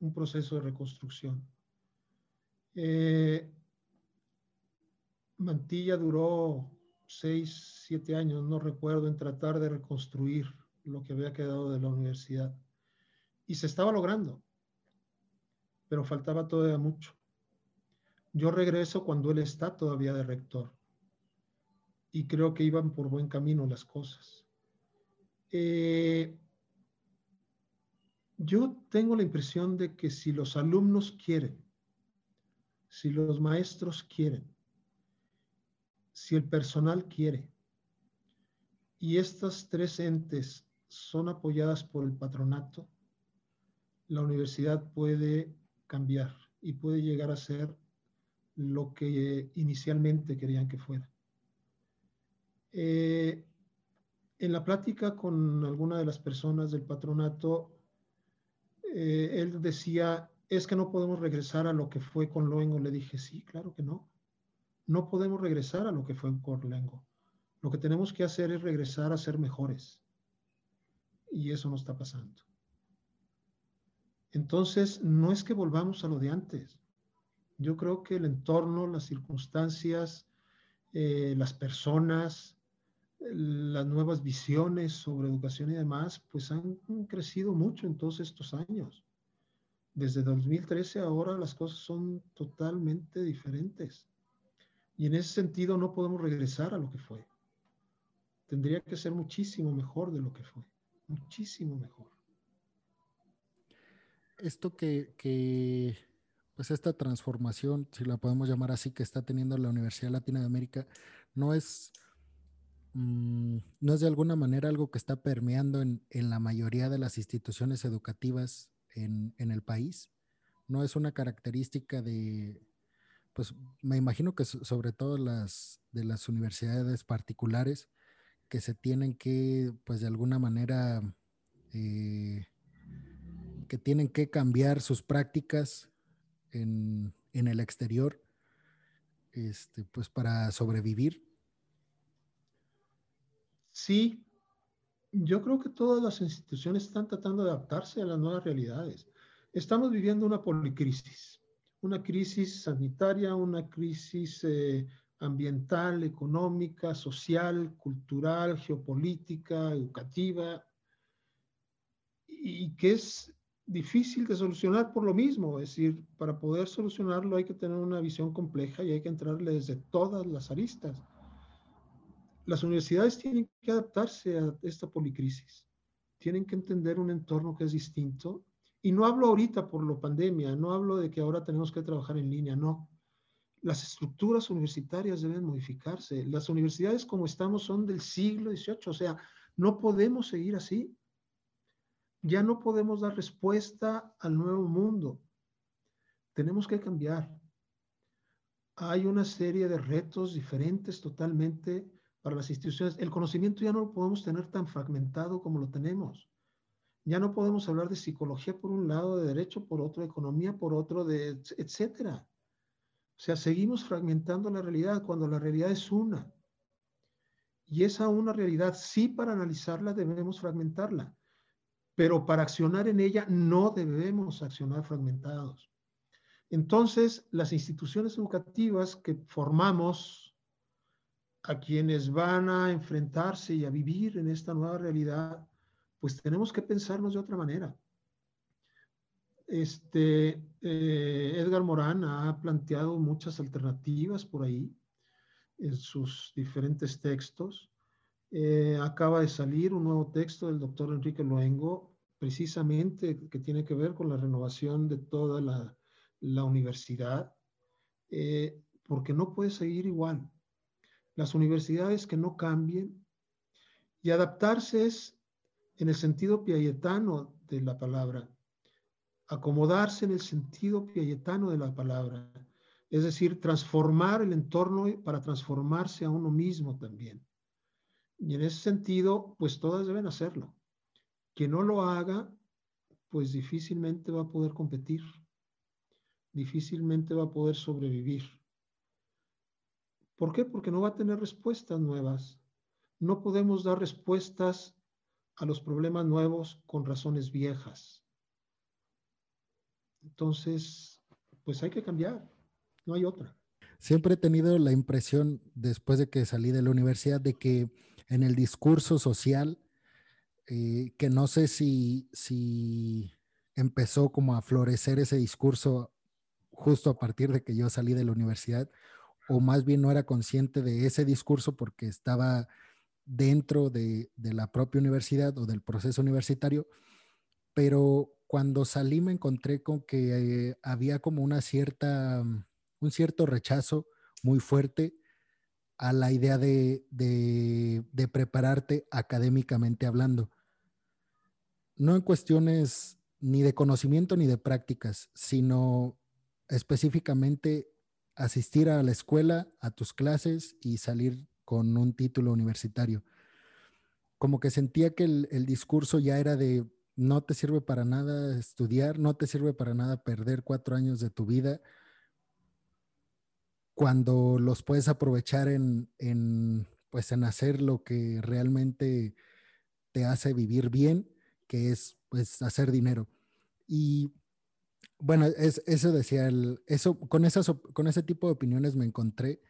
un proceso de reconstrucción. Eh, Mantilla duró seis, siete años, no recuerdo, en tratar de reconstruir lo que había quedado de la universidad. Y se estaba logrando, pero faltaba todavía mucho. Yo regreso cuando él está todavía de rector y creo que iban por buen camino las cosas. Eh, yo tengo la impresión de que si los alumnos quieren, si los maestros quieren, si el personal quiere y estas tres entes son apoyadas por el patronato, la universidad puede cambiar y puede llegar a ser lo que inicialmente querían que fuera. Eh, en la plática con alguna de las personas del patronato, eh, él decía, es que no podemos regresar a lo que fue con Loengo. Le dije, sí, claro que no. No podemos regresar a lo que fue con Loengo. Lo que tenemos que hacer es regresar a ser mejores. Y eso no está pasando. Entonces, no es que volvamos a lo de antes. Yo creo que el entorno, las circunstancias, eh, las personas, las nuevas visiones sobre educación y demás, pues han crecido mucho en todos estos años. Desde 2013 ahora las cosas son totalmente diferentes. Y en ese sentido no podemos regresar a lo que fue. Tendría que ser muchísimo mejor de lo que fue. Muchísimo mejor. Esto que, pues esta transformación, si la podemos llamar así, que está teniendo la Universidad Latina de América, no es Mm, no es de alguna manera algo que está permeando en, la mayoría de las instituciones educativas en, el país. No es una característica de, pues me imagino que sobre todo las de las universidades particulares que se tienen que, pues de alguna manera, eh, que tienen que cambiar sus prácticas en, en el exterior, este, pues para sobrevivir Sí, yo creo que todas las instituciones están tratando de adaptarse a las nuevas realidades. Estamos viviendo una policrisis, una crisis sanitaria, una crisis eh, ambiental, económica, social, cultural, geopolítica, educativa, y que es difícil de solucionar por lo mismo. Es decir, para poder solucionarlo hay que tener una visión compleja y hay que entrarle desde todas las aristas las universidades tienen que adaptarse a esta policrisis, tienen que entender un entorno que es distinto. Y no hablo ahorita por la pandemia, no hablo de que ahora tenemos que trabajar en línea, no. Las estructuras universitarias deben modificarse. Las universidades como estamos son del siglo XVIII, o sea, no podemos seguir así. Ya no podemos dar respuesta al nuevo mundo. Tenemos que cambiar. Hay una serie de retos diferentes totalmente para las instituciones. El conocimiento ya no lo podemos tener tan fragmentado como lo tenemos. Ya no podemos hablar de psicología por un lado, de derecho por otro, de economía por otro, de etcétera. O sea, seguimos fragmentando la realidad cuando la realidad es una. Y esa una realidad, sí para analizarla debemos fragmentarla, pero para accionar en ella no debemos accionar fragmentados. Entonces, las instituciones educativas que formamos a quienes van a enfrentarse y a vivir en esta nueva realidad, pues tenemos que pensarnos de otra manera. Este, eh, Edgar Morán ha planteado muchas alternativas por ahí en sus diferentes textos. Eh, acaba de salir un nuevo texto del doctor Enrique Luengo, precisamente que tiene que ver con la renovación de toda la, universidad, eh, porque no puede seguir igual las universidades que no cambien y adaptarse es en el sentido piayetano de la palabra, acomodarse en el sentido piayetano de la palabra, es decir, transformar el entorno para transformarse a uno mismo también. Y en ese sentido, pues todas deben hacerlo. Quien no lo haga, pues difícilmente va a poder competir, difícilmente va a poder sobrevivir. ¿Por qué? Porque no va a tener respuestas nuevas. No podemos dar respuestas a los problemas nuevos con razones viejas. Entonces, pues hay que cambiar, no hay otra. Siempre he tenido la impresión, después de que salí de la universidad, de que en el discurso social, eh, que no sé si, si empezó como a florecer ese discurso justo a partir de que yo salí de la universidad, o más bien no era consciente de ese discurso porque estaba dentro de, la propia universidad o del proceso universitario, pero cuando salí me encontré con que eh, había como una cierta, un cierto rechazo muy fuerte a la idea de, de, prepararte académicamente hablando. No en cuestiones ni de conocimiento ni de prácticas, sino específicamente asistir a la escuela, a tus clases y salir con un título universitario. Como que sentía que el, discurso ya era de no te sirve para nada estudiar, no te sirve para nada perder cuatro años de tu vida cuando los puedes aprovechar en, en, pues en hacer lo que realmente te hace vivir bien, que es pues hacer dinero. Y bueno, es, eso decía el, eso, con, esas, con ese tipo de opiniones me encontré.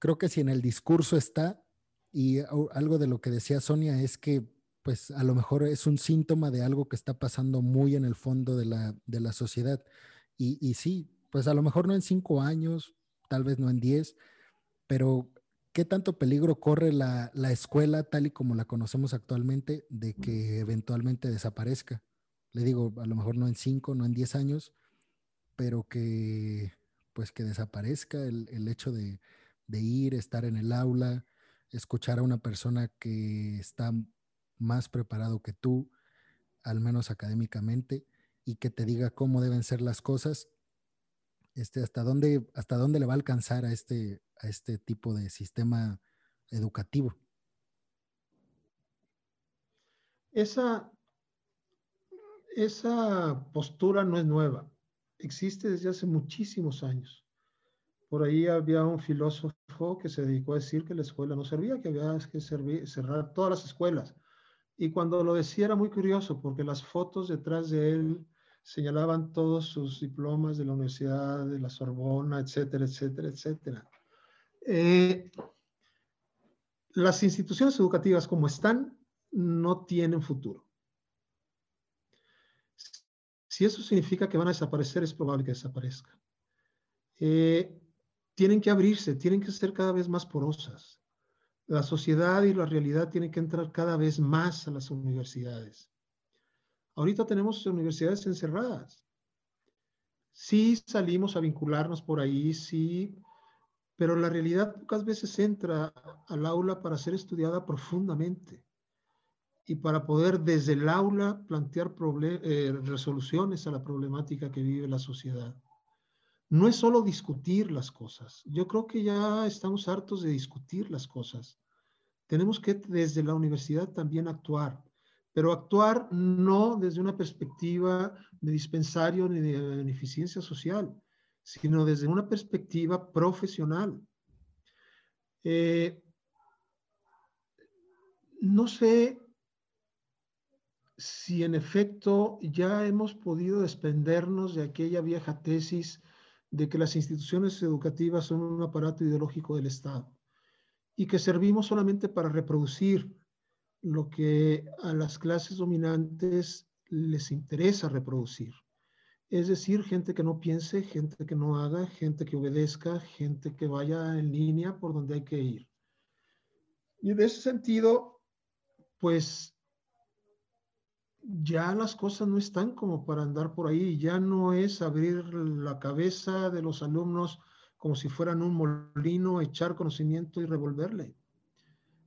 Creo que si en el discurso está, y algo de lo que decía Sonia es que pues a lo mejor es un síntoma de algo que está pasando muy en el fondo de la, de la sociedad. Y, y, sí, pues a lo mejor no en cinco años, tal vez no en diez, pero ¿qué tanto peligro corre la, la escuela tal y como la conocemos actualmente de que eventualmente desaparezca? Le digo, a lo mejor no en cinco, no en diez años, pero que pues que desaparezca el, el hecho de, de ir, estar en el aula, escuchar a una persona que está más preparado que tú, al menos académicamente, y que te diga cómo deben ser las cosas, este, hasta, dónde, hasta dónde le va a alcanzar a este, a este tipo de sistema educativo. Esa, esa postura no es nueva, existe desde hace muchísimos años. Por ahí había un filósofo que se dedicó a decir que la escuela no servía, que había que cerrar todas las escuelas. Y cuando lo decía era muy curioso porque las fotos detrás de él señalaban todos sus diplomas de la Universidad de la Sorbona, etcétera, etcétera, etcétera. Eh, las instituciones educativas como están no tienen futuro. Si eso significa que van a desaparecer, es probable que desaparezcan. Eh, tienen que abrirse, tienen que ser cada vez más porosas la sociedad y la realidad tienen que entrar cada vez más a las universidades. Ahorita tenemos universidades encerradas. Sí salimos a vincularnos por ahí, sí, pero la realidad pocas veces entra al aula para ser estudiada profundamente y para poder desde el aula plantear eh, resoluciones a la problemática que vive la sociedad. No es solo discutir las cosas. Yo creo que ya estamos hartos de discutir las cosas. Tenemos que desde la universidad también actuar, pero actuar no desde una perspectiva de dispensario ni de beneficencia social, sino desde una perspectiva profesional. Eh, no sé si en efecto ya hemos podido desprendernos de aquella vieja tesis de que las instituciones educativas son un aparato ideológico del Estado y que servimos solamente para reproducir lo que a las clases dominantes les interesa reproducir. Es decir, gente que no piense, gente que no haga, gente que obedezca, gente que vaya en línea por donde hay que ir. Y en ese sentido, pues ya las cosas no están como para andar por ahí, ya no es abrir la cabeza de los alumnos como si fueran un molino, echar conocimiento y revolverle.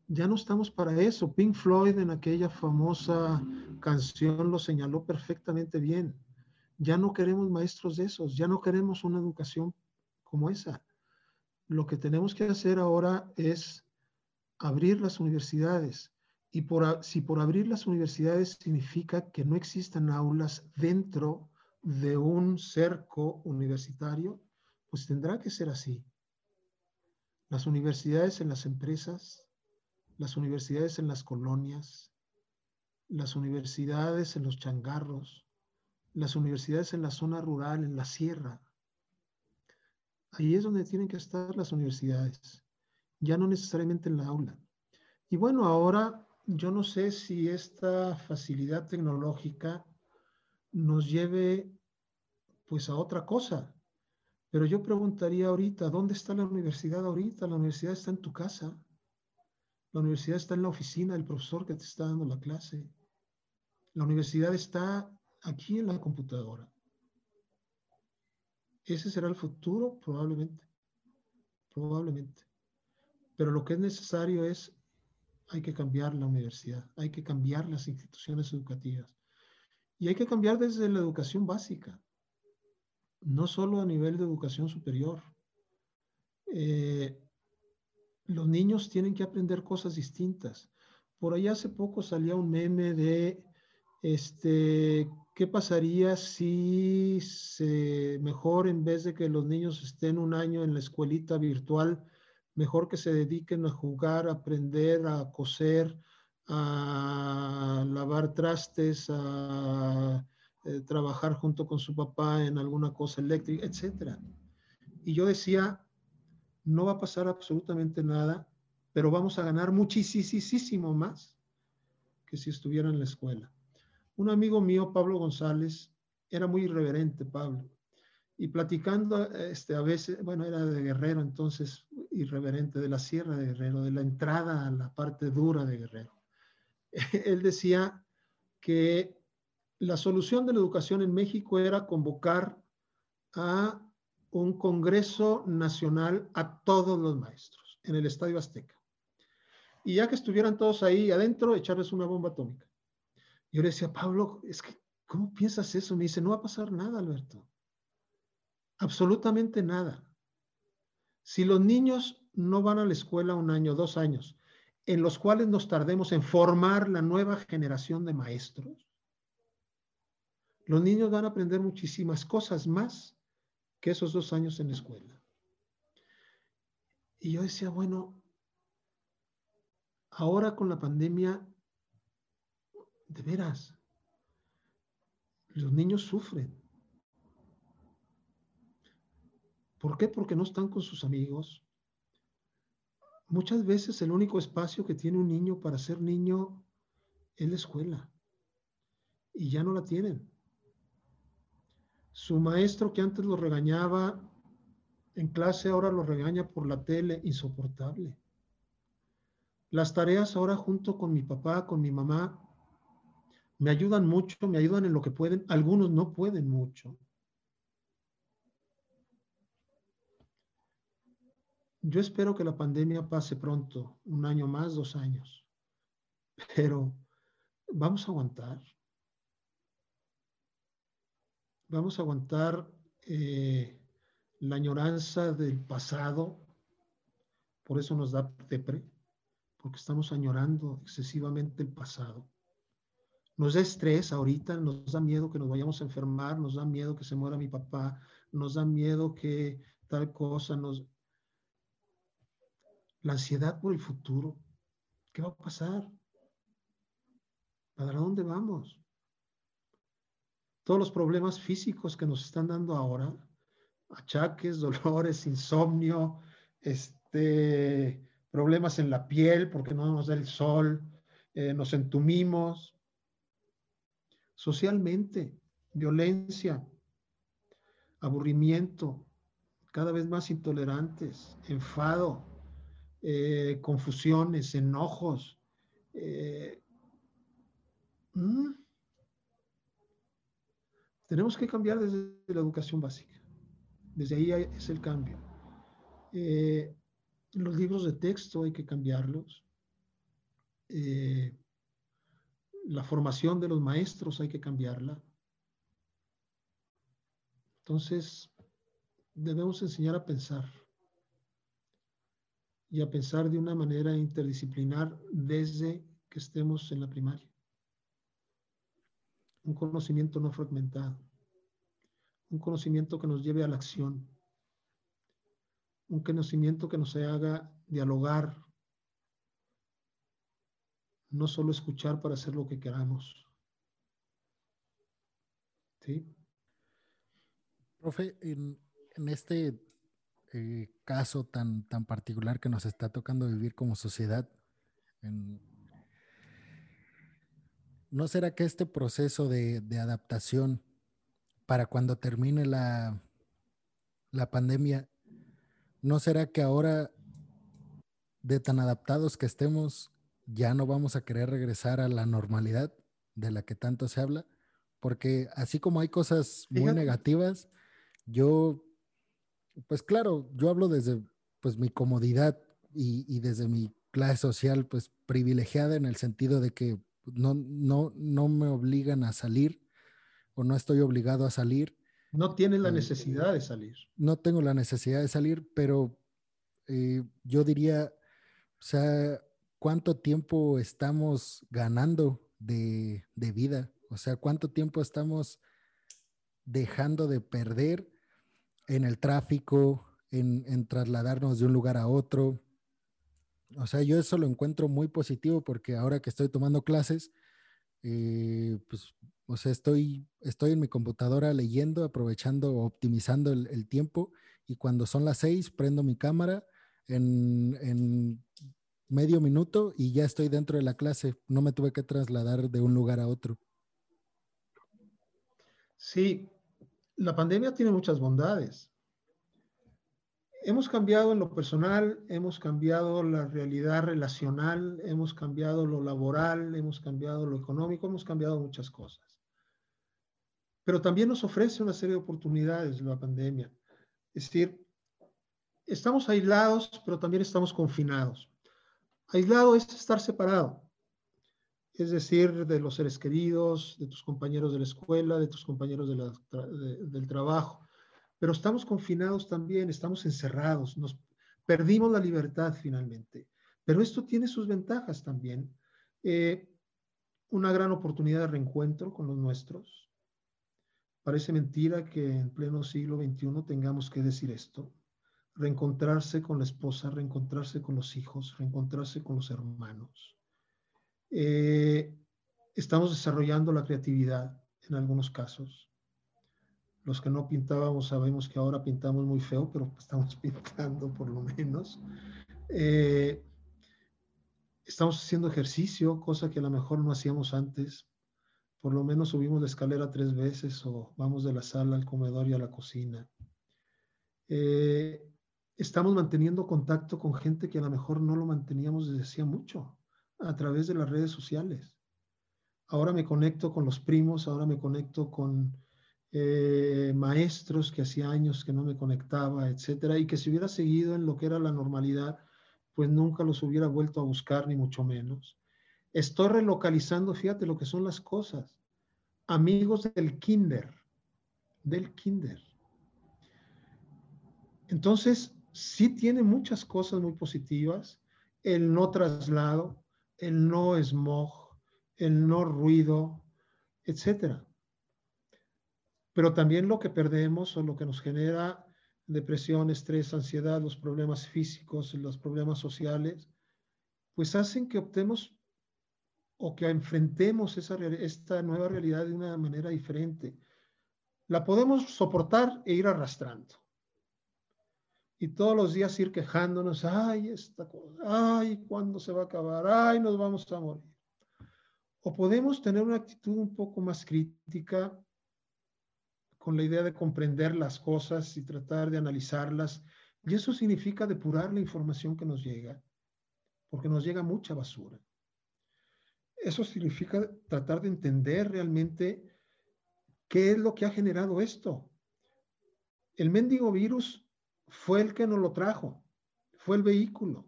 Ya no estamos para eso. Pink Floyd en aquella famosa canción lo señaló perfectamente bien. Ya no queremos maestros de esos, ya no queremos una educación como esa. Lo que tenemos que hacer ahora es abrir las universidades. Y por, si por abrir las universidades significa que no existan aulas dentro de un cerco universitario, pues tendrá que ser así. Las universidades en las empresas, las universidades en las colonias, las universidades en los changarros, las universidades en la zona rural, en la sierra. Ahí es donde tienen que estar las universidades, ya no necesariamente en la aula. Y bueno, ahora yo no sé si esta facilidad tecnológica nos lleve pues a otra cosa. Pero yo preguntaría ahorita, ¿dónde está la universidad ahorita? La universidad está en tu casa. La universidad está en la oficina del profesor que te está dando la clase. La universidad está aquí en la computadora. ¿Ese será el futuro? Probablemente. Probablemente. Pero lo que es necesario es, hay que cambiar la universidad, hay que cambiar las instituciones educativas. Y hay que cambiar desde la educación básica, no solo a nivel de educación superior. Eh, los niños tienen que aprender cosas distintas. Por ahí hace poco salía un meme de este, ¿qué pasaría si se, mejor en vez de que los niños estén un año en la escuelita virtual, mejor que se dediquen a jugar, a aprender, a coser, a lavar trastes, a eh, trabajar junto con su papá en alguna cosa eléctrica, etcétera? Y yo decía, no va a pasar absolutamente nada, pero vamos a ganar muchísimo más que si estuviera en la escuela. Un amigo mío, Pablo González, era muy irreverente, Pablo, y platicando, este, a veces, bueno, era de Guerrero, entonces irreverente, de la Sierra de Guerrero, de la entrada a la parte dura de Guerrero. Él decía que la solución de la educación en México era convocar a un Congreso Nacional a todos los maestros en el Estadio Azteca. Y ya que estuvieran todos ahí adentro, echarles una bomba atómica. Yo le decía, Pablo, es que, ¿cómo piensas eso? Me dice, no va a pasar nada, Alberto. Absolutamente nada. Si los niños no van a la escuela un año, dos años, en los cuales nos tardemos en formar la nueva generación de maestros, los niños van a aprender muchísimas cosas más que esos dos años en la escuela. Y yo decía, bueno, ahora con la pandemia, de veras, los niños sufren. ¿Por qué? Porque no están con sus amigos. Muchas veces el único espacio que tiene un niño para ser niño es la escuela. Y ya no la tienen. Su maestro que antes lo regañaba en clase ahora lo regaña por la tele, insoportable. Las tareas ahora junto con mi papá, con mi mamá, me ayudan mucho, me ayudan en lo que pueden. Algunos no pueden mucho. Yo espero que la pandemia pase pronto, un año más, dos años, pero vamos a aguantar vamos a aguantar eh, la añoranza del pasado, por eso nos da depre, porque estamos añorando excesivamente el pasado. Nos da estrés ahorita, nos da miedo que nos vayamos a enfermar, nos da miedo que se muera mi papá, nos da miedo que tal cosa nos... La ansiedad por el futuro, ¿qué va a pasar? ¿Para dónde vamos? todos los problemas físicos que nos están dando ahora, achaques, dolores, insomnio, este, problemas en la piel porque no nos da el sol, eh, nos entumimos, socialmente, violencia, aburrimiento, cada vez más intolerantes, enfado, eh, confusiones, enojos. Eh, tenemos que cambiar desde la educación básica. Desde ahí es el cambio. Eh, los libros de texto hay que cambiarlos. La formación de los maestros hay que cambiarla. Entonces, debemos enseñar a pensar y a pensar de una manera interdisciplinar desde que estemos en la primaria un conocimiento no fragmentado, un conocimiento que nos lleve a la acción, un conocimiento que nos haga dialogar, no solo escuchar para hacer lo que queramos. ¿Sí? Profe, en, este eh, caso tan, tan particular que nos está tocando vivir como sociedad, en, ¿no será que este proceso de, adaptación para cuando termine la, la pandemia, ¿no será que ahora de tan adaptados que estemos, ya no vamos a querer regresar a la normalidad de la que tanto se habla? Porque así como hay cosas muy negativas, yo, pues claro, yo hablo desde pues mi comodidad y, desde mi clase social, pues privilegiada en el sentido de que no, no, no me obligan a salir o no estoy obligado a salir. No tienes la eh, necesidad de salir. No tengo la necesidad de salir, pero eh, yo diría, o sea, ¿cuánto tiempo estamos ganando de, de vida? O sea, ¿cuánto tiempo estamos dejando de perder en el tráfico, en, trasladarnos de un lugar a otro. O sea, yo eso lo encuentro muy positivo porque ahora que estoy tomando clases, eh, pues, o sea, estoy, estoy en mi computadora leyendo, aprovechando, optimizando el, el tiempo y cuando son las seis, prendo mi cámara en, en medio minuto y ya estoy dentro de la clase. No me tuve que trasladar de un lugar a otro. Sí, la pandemia tiene muchas bondades. Hemos cambiado en lo personal, hemos cambiado la realidad relacional, hemos cambiado lo laboral, hemos cambiado lo económico, hemos cambiado muchas cosas. Pero también nos ofrece una serie de oportunidades la pandemia. Es decir, estamos aislados, pero también estamos confinados. Aislado es estar separado es decir, de los seres queridos, de tus compañeros de la escuela, de tus compañeros del trabajo. Pero estamos confinados también, estamos encerrados, nos perdimos la libertad finalmente. Pero esto tiene sus ventajas también. Eh, una gran oportunidad de reencuentro con los nuestros. Parece mentira que en pleno siglo XXI tengamos que decir esto. Reencontrarse con la esposa, reencontrarse con los hijos, reencontrarse con los hermanos eh, estamos desarrollando la creatividad en algunos casos. Los que no pintábamos sabemos que ahora pintamos muy feo, pero estamos pintando por lo menos. Eh, estamos haciendo ejercicio, cosa que a lo mejor no hacíamos antes. Por lo menos subimos la escalera tres veces o vamos de la sala al comedor y a la cocina. Eh, estamos manteniendo contacto con gente que a lo mejor no lo manteníamos desde hacía mucho a través de las redes sociales. Ahora me conecto con los primos, ahora me conecto con eh, maestros que hacía años que no me conectaba, etcétera, y que si hubiera seguido en lo que era la normalidad, pues nunca los hubiera vuelto a buscar, ni mucho menos. Estoy relocalizando, fíjate lo que son las cosas. Amigos del kinder, del kinder. Entonces, sí tiene muchas cosas muy positivas. El no traslado, el no smog, el no ruido, etcétera. Pero también lo que perdemos o lo que nos genera depresión, estrés, ansiedad, los problemas físicos, los problemas sociales, pues hacen que optemos o que enfrentemos esa, esta nueva realidad de una manera diferente. La podemos soportar e ir arrastrando y todos los días ir quejándonos, ay, esta cosa, ay, ¿cuándo se va a acabar? Ay, nos vamos a morir. O podemos tener una actitud un poco más crítica con la idea de comprender las cosas y tratar de analizarlas. Y eso significa depurar la información que nos llega, porque nos llega mucha basura. Eso significa tratar de entender realmente qué es lo que ha generado esto. El mendigo virus fue el que nos lo trajo, fue el vehículo.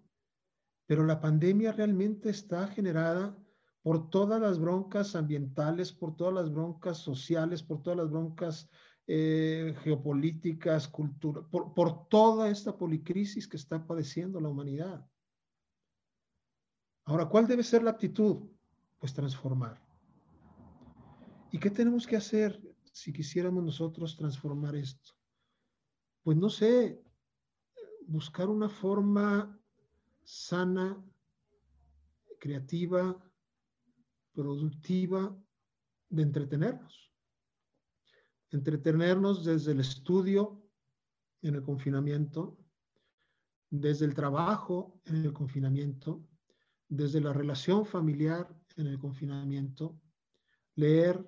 Pero la pandemia realmente está generada por todas las broncas ambientales, por todas las broncas sociales, por todas las broncas eh, geopolíticas, cultura, por, por toda esta policrisis que está padeciendo la humanidad. Ahora, ¿cuál debe ser la actitud? Pues transformar. ¿Y qué tenemos que hacer si quisiéramos nosotros transformar esto? Pues no sé, buscar una forma sana, creativa, productiva de entretenernos. Entretenernos desde el estudio en el confinamiento, desde el trabajo en el confinamiento, desde la relación familiar en el confinamiento, leer,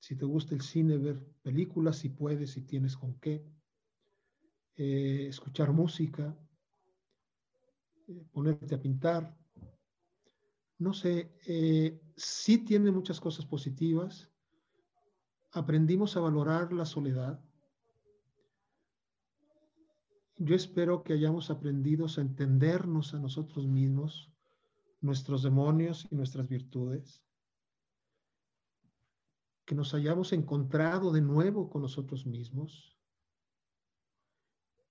si te gusta el cine, ver películas, si puedes, si tienes con qué, eh, escuchar música, eh, ponerte a pintar. No sé, eh, sí tiene muchas cosas positivas. Aprendimos a valorar la soledad yo espero que hayamos aprendido a entendernos a nosotros mismos, nuestros demonios y nuestras virtudes, que nos hayamos encontrado de nuevo con nosotros mismos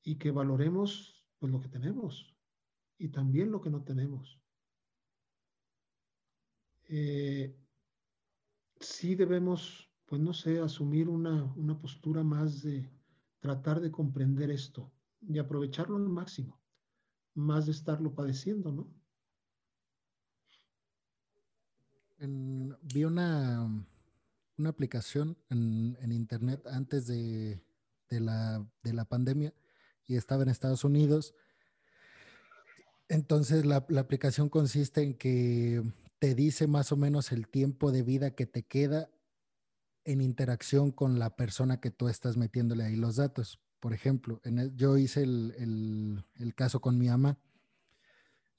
y que valoremos pues, lo que tenemos y también lo que no tenemos. Eh, sí debemos, pues no sé, asumir una, una postura más de tratar de comprender esto y aprovecharlo al máximo, más de estarlo padeciendo, ¿no? vi una, una aplicación en, en, internet antes de, de, la, de la pandemia y estaba en Estados Unidos. Entonces la, aplicación consiste en que te dice más o menos el tiempo de vida que te queda en interacción con la persona que tú estás metiéndole ahí los datos. Por ejemplo, en yo hice el, caso con mi mamá.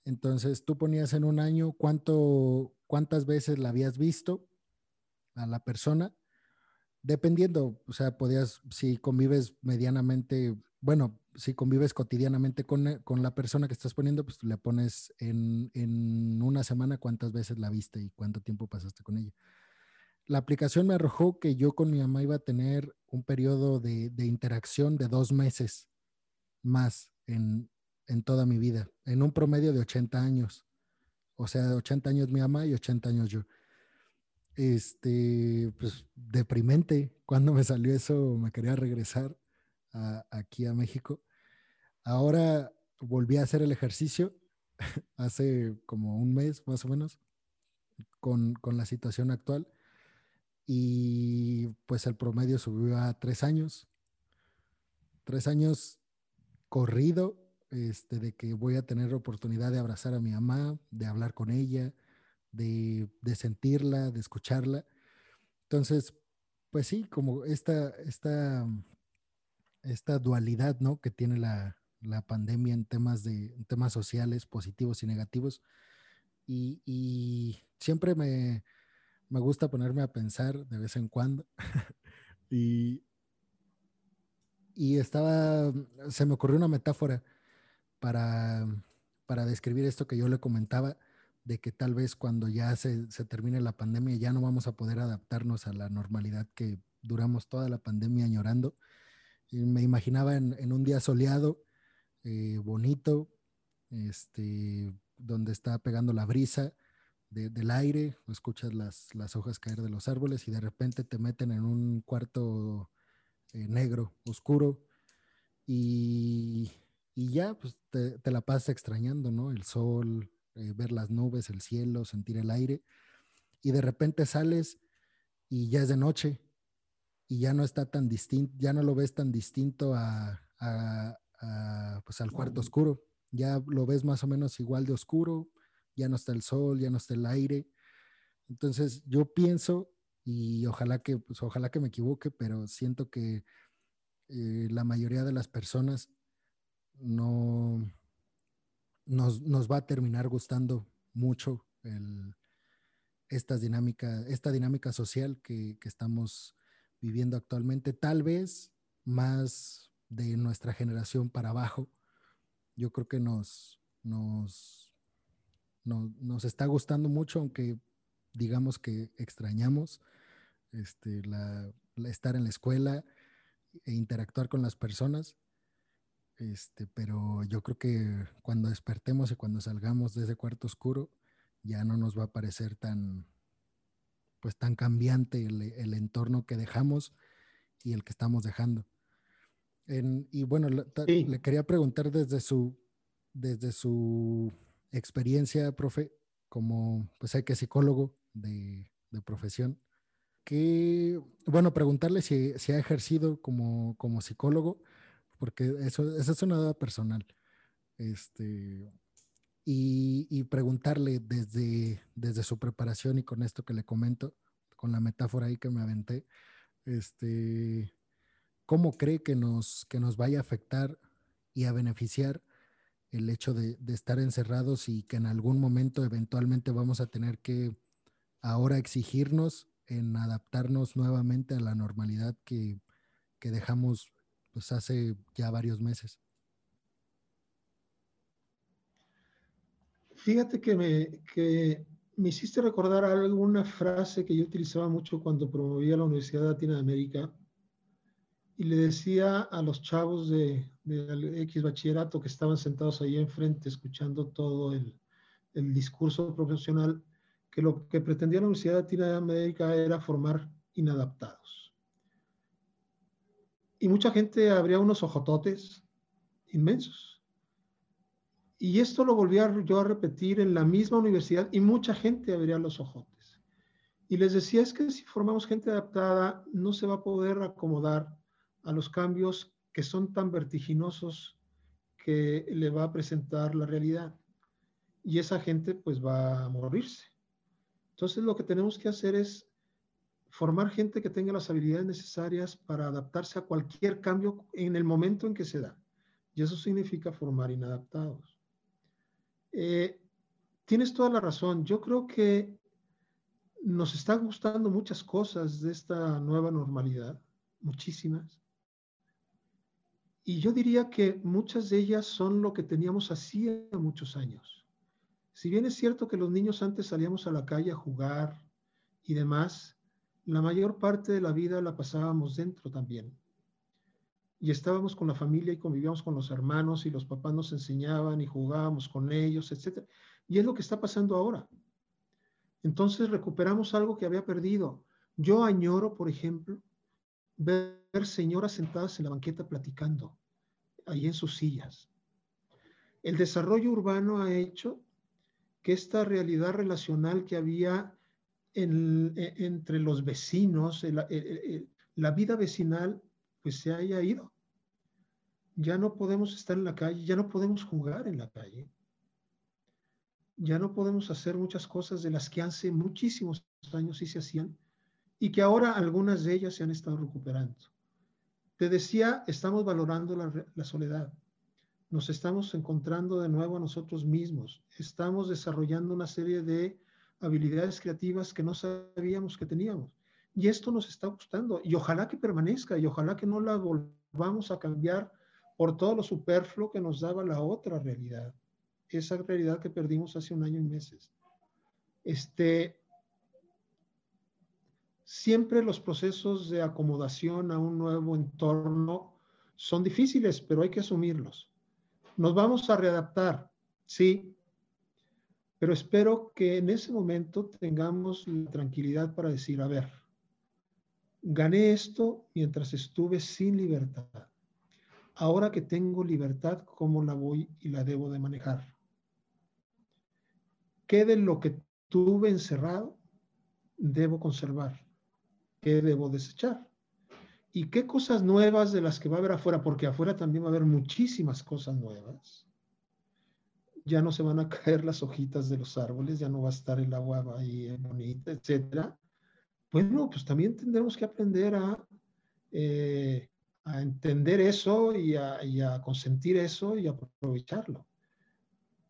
Entonces, tú ponías en un año cuánto, cuántas veces la habías visto a la persona, dependiendo, o sea, podías, si convives medianamente, bueno, si convives cotidianamente con, la persona que estás poniendo, pues le pones en, en, una semana cuántas veces la viste y cuánto tiempo pasaste con ella la aplicación me arrojó que yo con mi mamá iba a tener un periodo de, interacción de dos meses más en, toda mi vida, en un promedio de 80 años. O sea, de 80 años mi mamá y 80 años yo. Este, pues deprimente. Cuando me salió eso, me quería regresar aquí a México. Ahora volví a hacer el ejercicio hace como un mes más o menos con, con la situación actual y pues el promedio subió a tres años. Tres años corrido, este, de que voy a tener oportunidad de abrazar a mi mamá, de hablar con ella, de, de sentirla, de escucharla. Entonces, pues sí, como esta, esta, esta dualidad, ¿no? Que tiene la, la pandemia en temas, de, temas sociales, positivos y negativos. Y, siempre me, me gusta ponerme a pensar de vez en cuando. y, y estaba, se me ocurrió una metáfora para, para describir esto que yo le comentaba, de que tal vez cuando ya se, se, termine la pandemia ya no vamos a poder adaptarnos a la normalidad que duramos toda la pandemia añorando. Y me imaginaba en un día soleado, eh, bonito, este, donde está pegando la brisa, del aire, escuchas las, las, hojas caer de los árboles y de repente te meten en un cuarto eh, negro, oscuro, y, y ya pues te, te, la pasas extrañando, ¿no? El sol, eh, ver las nubes, el cielo, sentir el aire, y de repente sales y ya es de noche y ya no está tan distinto, ya no lo ves tan distinto a, a, a, pues al cuarto oscuro, ya lo ves más o menos igual de oscuro, ya no está el sol, ya no está el aire. Entonces yo pienso, y ojalá que, pues, ojalá que me equivoque, pero siento que eh, la mayoría de las personas no nos, nos, va a terminar gustando mucho el, esta, dinámica, esta dinámica social que, que estamos viviendo actualmente, tal vez más de nuestra generación para abajo. Yo creo que nos, nos nos está gustando mucho, aunque digamos que extrañamos este, la, estar en la escuela e interactuar con las personas. Este, pero yo creo que cuando despertemos y cuando salgamos de ese cuarto oscuro, ya no nos va a parecer tan, pues tan cambiante el, entorno que dejamos y el que estamos dejando. Y bueno, le quería preguntar desde su, desde su experiencia, profe, como pues hay que psicólogo de, profesión, que, bueno, preguntarle si, si ha ejercido como, como psicólogo, porque eso, esa es una duda personal. Este, y, y, preguntarle desde, desde su preparación y con esto que le comento, con la metáfora ahí que me aventé, este, ¿Cómo cree que nos, que nos vaya a afectar y a beneficiar el hecho de, estar encerrados y que en algún momento eventualmente vamos a tener que ahora exigirnos en adaptarnos nuevamente a la normalidad que, que dejamos pues hace ya varios meses. Fíjate que me, que me hiciste recordar alguna frase que yo utilizaba mucho cuando promovía la Universidad Latina de América y le decía a los chavos de, de X bachillerato que estaban sentados ahí enfrente escuchando todo el, el discurso profesional que lo que pretendía la Universidad Latina de América era formar inadaptados. Y mucha gente abría unos ojototes inmensos y esto lo volví yo a repetir en la misma universidad y mucha gente abría los ojotes. Y les decía, es que si formamos gente adaptada, no se va a poder acomodar a los cambios que son tan vertiginosos que le va a presentar la realidad. Y esa gente pues va a morirse. Entonces lo que tenemos que hacer es formar gente que tenga las habilidades necesarias para adaptarse a cualquier cambio en el momento en que se da. Y eso significa formar inadaptados. Eh, tienes toda la razón. Yo creo que nos están gustando muchas cosas de esta nueva normalidad, muchísimas. Y yo diría que muchas de ellas son lo que teníamos hacía muchos años. Si bien es cierto que los niños antes salíamos a la calle a jugar y demás, la mayor parte de la vida la pasábamos dentro también y estábamos con la familia y convivíamos con los hermanos y los papás nos enseñaban y jugábamos con ellos, etc. Y es lo que está pasando ahora. Entonces recuperamos algo que había perdido. Yo añoro, por ejemplo, ver señoras sentadas en la banqueta platicando, ahí en sus sillas. El desarrollo urbano ha hecho que esta realidad relacional que había e, entre los vecinos, la vida vecinal, pues se haya ido. Ya no podemos estar en la calle, ya no podemos jugar en la calle. Ya no podemos hacer muchas cosas de las que hace muchísimos años sí se hacían y que ahora algunas de ellas se han estado recuperando. Te decía, estamos valorando la, soledad. Nos estamos encontrando de nuevo a nosotros mismos. Estamos desarrollando una serie de habilidades creativas que no sabíamos que teníamos. Y esto nos está gustando y ojalá que permanezca y ojalá que no la volvamos a cambiar por todo lo superfluo que nos daba la otra realidad, esa realidad que perdimos hace un año y meses. Este, siempre los procesos de acomodación a un nuevo entorno son difíciles, pero hay que asumirlos. Nos vamos a readaptar, sí, pero espero que en ese momento tengamos la tranquilidad para decir, a ver, Gané esto mientras estuve sin libertad. Ahora que tengo libertad, ¿cómo la voy y la debo de manejar? ¿Qué de lo que tuve encerrado debo conservar? ¿Qué debo desechar? ¿Y qué cosas nuevas de las que va a haber afuera? Porque afuera también va a haber muchísimas cosas nuevas. Ya no se van a caer las hojitas de los árboles, ya no va a estar el agua ahí bonita, etcétera bueno, pues también tendremos que aprender a, eh, entender eso y a, consentir eso y aprovecharlo.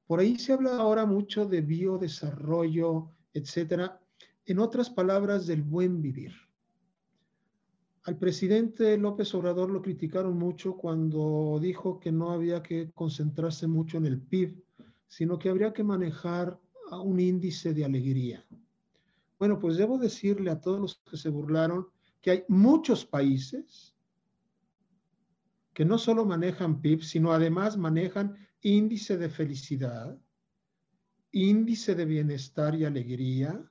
Por ahí se habla ahora mucho de biodesarrollo, etcétera. En otras palabras, del buen vivir. Al presidente López Obrador lo criticaron mucho cuando dijo que no había que concentrarse mucho en el PIB, sino que habría que manejar un índice de alegría. Bueno, pues debo decirle a todos los que se burlaron que hay muchos países que no solo manejan PIB, sino además manejan índice de felicidad, índice de bienestar y alegría.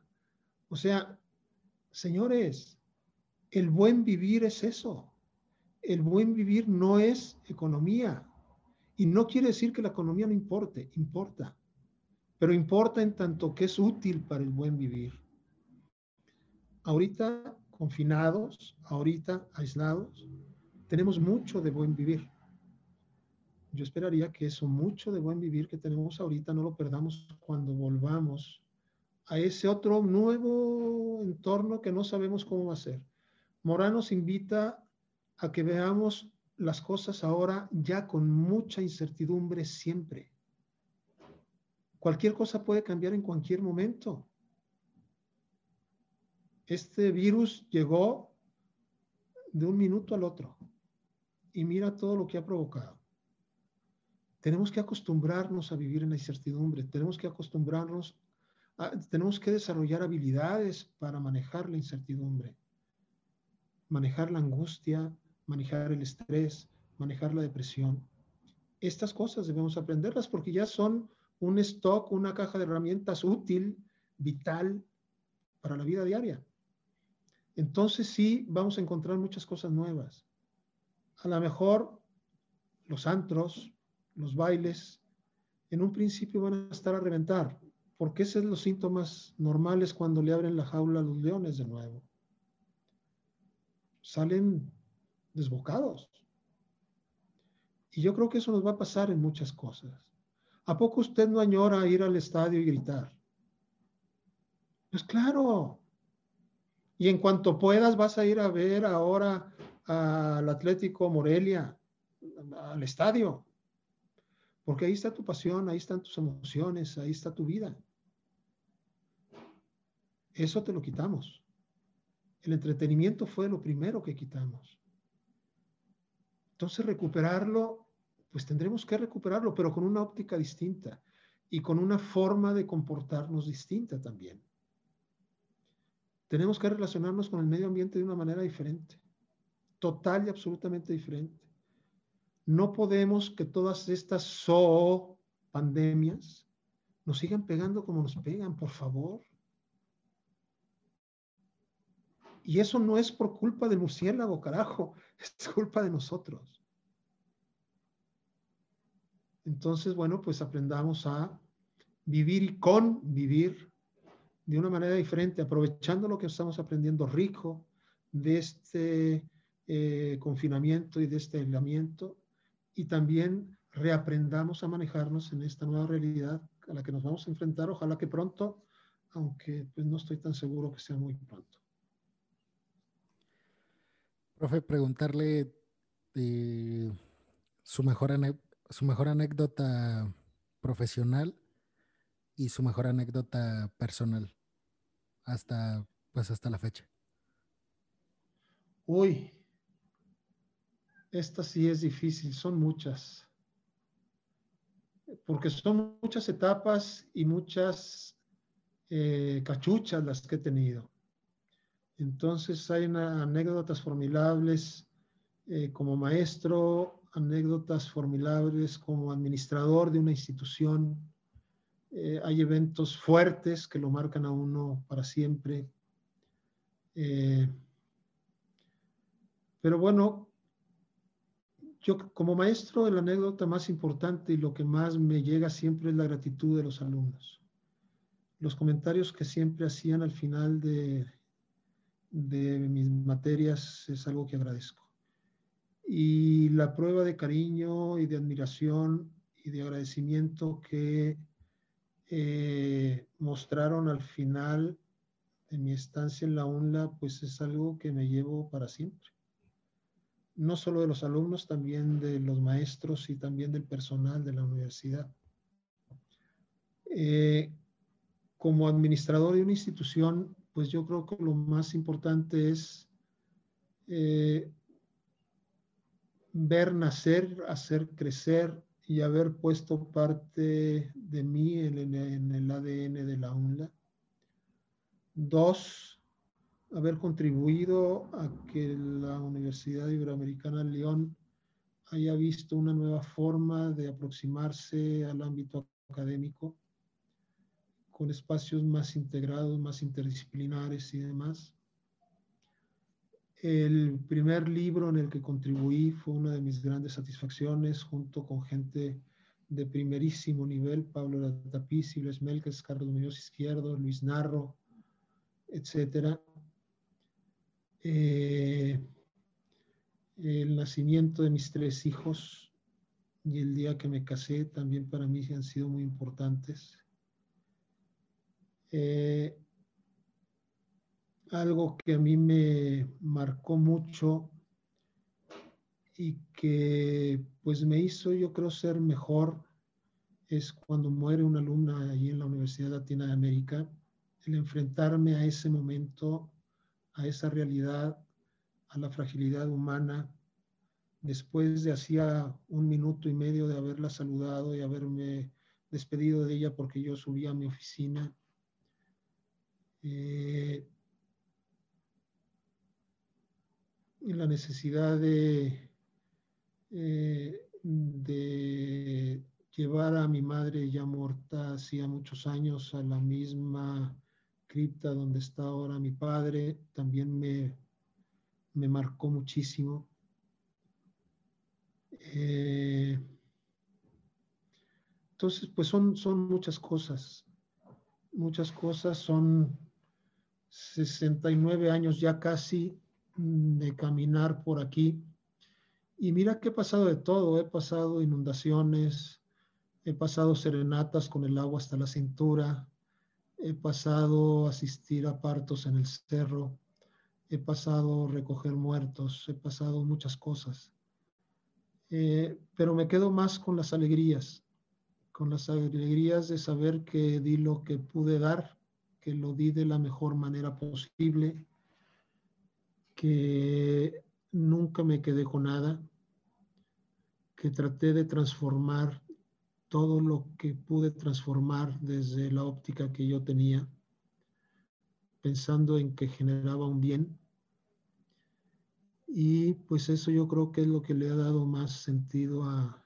O sea, señores, el buen vivir es eso. El buen vivir no es economía. Y no quiere decir que la economía no importe, importa. Pero importa en tanto que es útil para el buen vivir ahorita confinados, ahorita aislados, tenemos mucho de buen vivir. Yo esperaría que eso mucho de buen vivir que tenemos ahorita no lo perdamos cuando volvamos a ese otro nuevo entorno que no sabemos cómo va a ser. Morán nos invita a que veamos las cosas ahora ya con mucha incertidumbre siempre. Cualquier cosa puede cambiar en cualquier momento este virus llegó de un minuto al otro y mira todo lo que ha provocado. tenemos que acostumbrarnos a vivir en la incertidumbre, tenemos que acostumbrarnos, tenemos que desarrollar habilidades para manejar la incertidumbre, manejar la angustia, manejar el estrés, manejar la depresión. Estas cosas debemos aprenderlas porque ya son un stock, una caja de herramientas útil, vital para la vida diaria. Entonces sí, vamos a encontrar muchas cosas nuevas. A lo mejor los antros, los bailes, en un principio van a estar a reventar, porque esos son los síntomas normales cuando le abren la jaula a los leones de nuevo. Salen desbocados. Y yo creo que eso nos va a pasar en muchas cosas. ¿A poco usted no añora ir al estadio y gritar? Pues claro. Y en cuanto puedas vas a ir a ver ahora al Atlético Morelia, al estadio. Porque ahí está tu pasión, ahí están tus emociones, ahí está tu vida. Eso te lo quitamos. El entretenimiento fue lo primero que quitamos. Entonces recuperarlo, pues tendremos que recuperarlo, pero con una óptica distinta y con una forma de comportarnos distinta también. Tenemos que relacionarnos con el medio ambiente de una manera diferente, total y absolutamente diferente. No podemos que todas estas so pandemias nos sigan pegando como nos pegan, por favor. Y eso no es por culpa del murciélago, carajo, es culpa de nosotros. Entonces, bueno, pues aprendamos a vivir y convivir de una manera diferente, aprovechando lo que estamos aprendiendo rico de este eh, confinamiento y de este aislamiento, y también reaprendamos a manejarnos en esta nueva realidad a la que nos vamos a enfrentar, ojalá que pronto, aunque pues, no estoy tan seguro que sea muy pronto. Profe, preguntarle eh, su, mejor su mejor anécdota profesional y su mejor anécdota personal hasta pues hasta la fecha. Uy, esta sí es difícil, son muchas. Porque son muchas etapas y muchas eh, cachuchas las que he tenido. Entonces hay anécdotas formidables eh, como maestro, anécdotas formidables como administrador de una institución. Eh, hay eventos fuertes que lo marcan a uno para siempre. Eh, pero bueno, yo como maestro, la anécdota más importante y lo que más me llega siempre es la gratitud de los alumnos. Los comentarios que siempre hacían al final de, de mis materias es algo que agradezco. Y la prueba de cariño y de admiración y de agradecimiento que eh, mostraron al final de mi estancia en la UNLA, pues es algo que me llevo para siempre. No solo de los alumnos, también de los maestros y también del personal de la universidad. Eh, como administrador de una institución, pues yo creo que lo más importante es eh, ver nacer, hacer crecer y haber puesto parte de mí en, el ADN de la UNLA. Dos, haber contribuido a que la Universidad Iberoamericana León haya visto una nueva forma de aproximarse al ámbito académico con espacios más integrados, más interdisciplinares y demás. El primer libro en el que contribuí fue una de mis grandes satisfacciones, junto con gente de primerísimo nivel, Pablo Latapiz, Silvio Melques, Carlos Muñoz Izquierdo, Luis Narro, etc. Eh, el nacimiento de mis tres hijos y el día que me casé también para mí han sido muy importantes. Eh, algo que a mí me marcó mucho y que pues me hizo yo creo ser mejor es cuando muere una alumna allí en la Universidad Latina de América, el enfrentarme a ese momento, a esa realidad, a la fragilidad humana después de hacía un minuto y medio de haberla saludado y haberme despedido de ella porque yo subí a mi oficina. Eh, la necesidad de, eh, de llevar a mi madre ya muerta hacía muchos años a la misma cripta donde está ahora mi padre, también me, me marcó muchísimo. Eh, entonces, pues son, son muchas cosas, muchas cosas, son 69 años ya casi de caminar por aquí. Y mira que he pasado de todo, he pasado inundaciones, he pasado serenatas con el agua hasta la cintura, he pasado asistir a partos en el cerro, he pasado recoger muertos, he pasado muchas cosas. Eh, pero me quedo más con las alegrías, con las alegrías de saber que di lo que pude dar, que lo di de la mejor manera posible, que nunca me quedé con nada, que traté de transformar todo lo que pude transformar desde la óptica que yo tenía, pensando en que generaba un bien. Y pues eso yo creo que es lo que le ha dado más sentido a,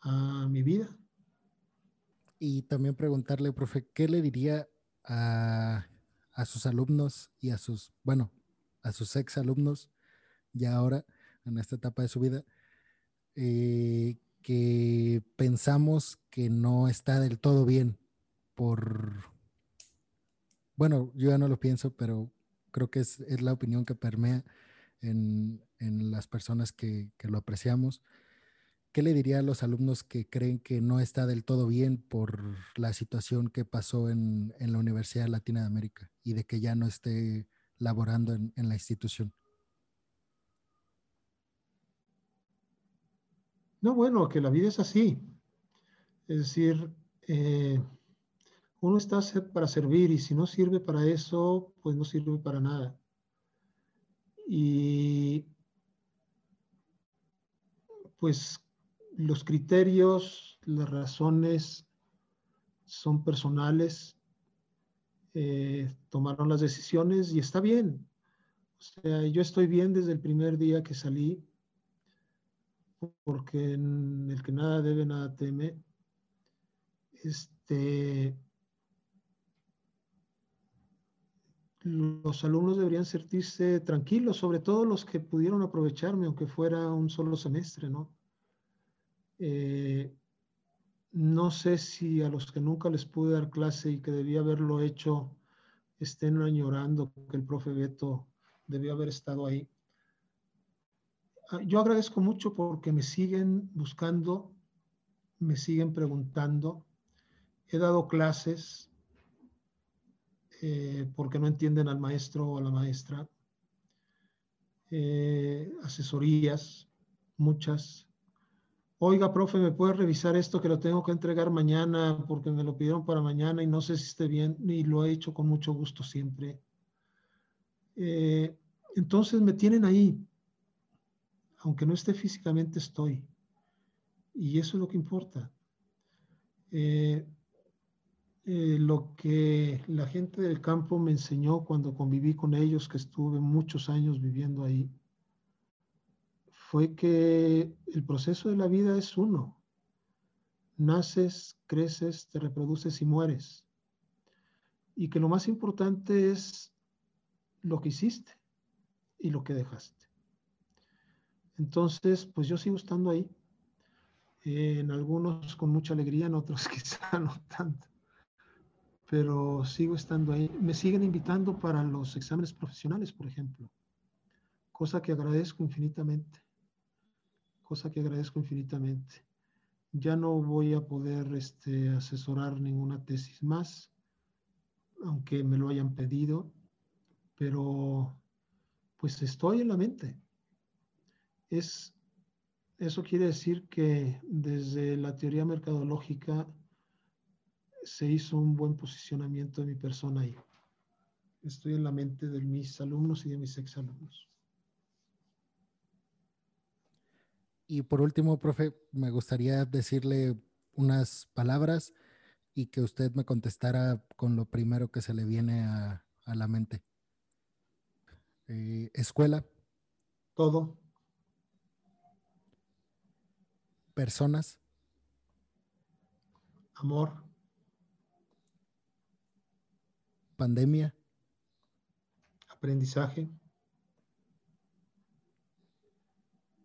a mi vida. Y también preguntarle, profe, ¿qué le diría a, a sus alumnos y a sus, bueno, a sus ex alumnos, ya ahora, en esta etapa de su vida, eh, que pensamos que no está del todo bien por, bueno, yo ya no lo pienso, pero creo que es, la opinión que permea en, las personas que, lo apreciamos. ¿Qué le diría a los alumnos que creen que no está del todo bien por la situación que pasó en, la Universidad Latina de América y de que ya no esté laborando en, la institución? No, bueno, que la vida es así. Es decir, eh, uno está para servir y si no sirve para eso, pues no sirve para nada. Y pues los criterios, las razones son personales eh, tomaron las decisiones y está bien. O sea, yo estoy bien desde el primer día que salí, porque en el que nada debe, nada teme. Este, los alumnos deberían sentirse tranquilos, sobre todo los que pudieron aprovecharme, aunque fuera un solo semestre, ¿no? Eh, no sé si a los que nunca les pude dar clase y que debía haberlo hecho estén añorando que el profe Beto debió haber estado ahí. Ah, yo agradezco mucho porque me siguen buscando, me siguen preguntando. He dado clases eh, porque no entienden al maestro o a la maestra. Eh, asesorías, muchas oiga, profe, ¿me puede revisar esto que lo tengo que entregar mañana porque me lo pidieron para mañana y no sé si esté bien y lo he hecho con mucho gusto siempre? Eh, entonces me tienen ahí, aunque no esté físicamente, estoy. Y eso es lo que importa. Eh, eh, lo que la gente del campo me enseñó cuando conviví con ellos, que estuve muchos años viviendo ahí, fue que el proceso de la vida es uno. Naces, creces, te reproduces y mueres. Y que lo más importante es lo que hiciste y lo que dejaste. Entonces, pues yo sigo estando ahí. en algunos con mucha alegría, en otros quizá no tanto. Pero sigo estando ahí. Me siguen invitando para los exámenes profesionales, por ejemplo. Cosa que agradezco infinitamente cosa que agradezco infinitamente. Ya no voy a poder este, asesorar ninguna tesis más, aunque me lo hayan pedido, pero pues estoy en la mente. Es, eso quiere decir que desde la teoría mercadológica se hizo un buen posicionamiento de mi persona ahí. Estoy en la mente de mis alumnos y de mis exalumnos. Y por último, profe, me gustaría decirle unas palabras y que usted me contestara con lo primero que se le viene a, la mente. Eh, escuela. Todo. Personas. Amor. Pandemia. Aprendizaje.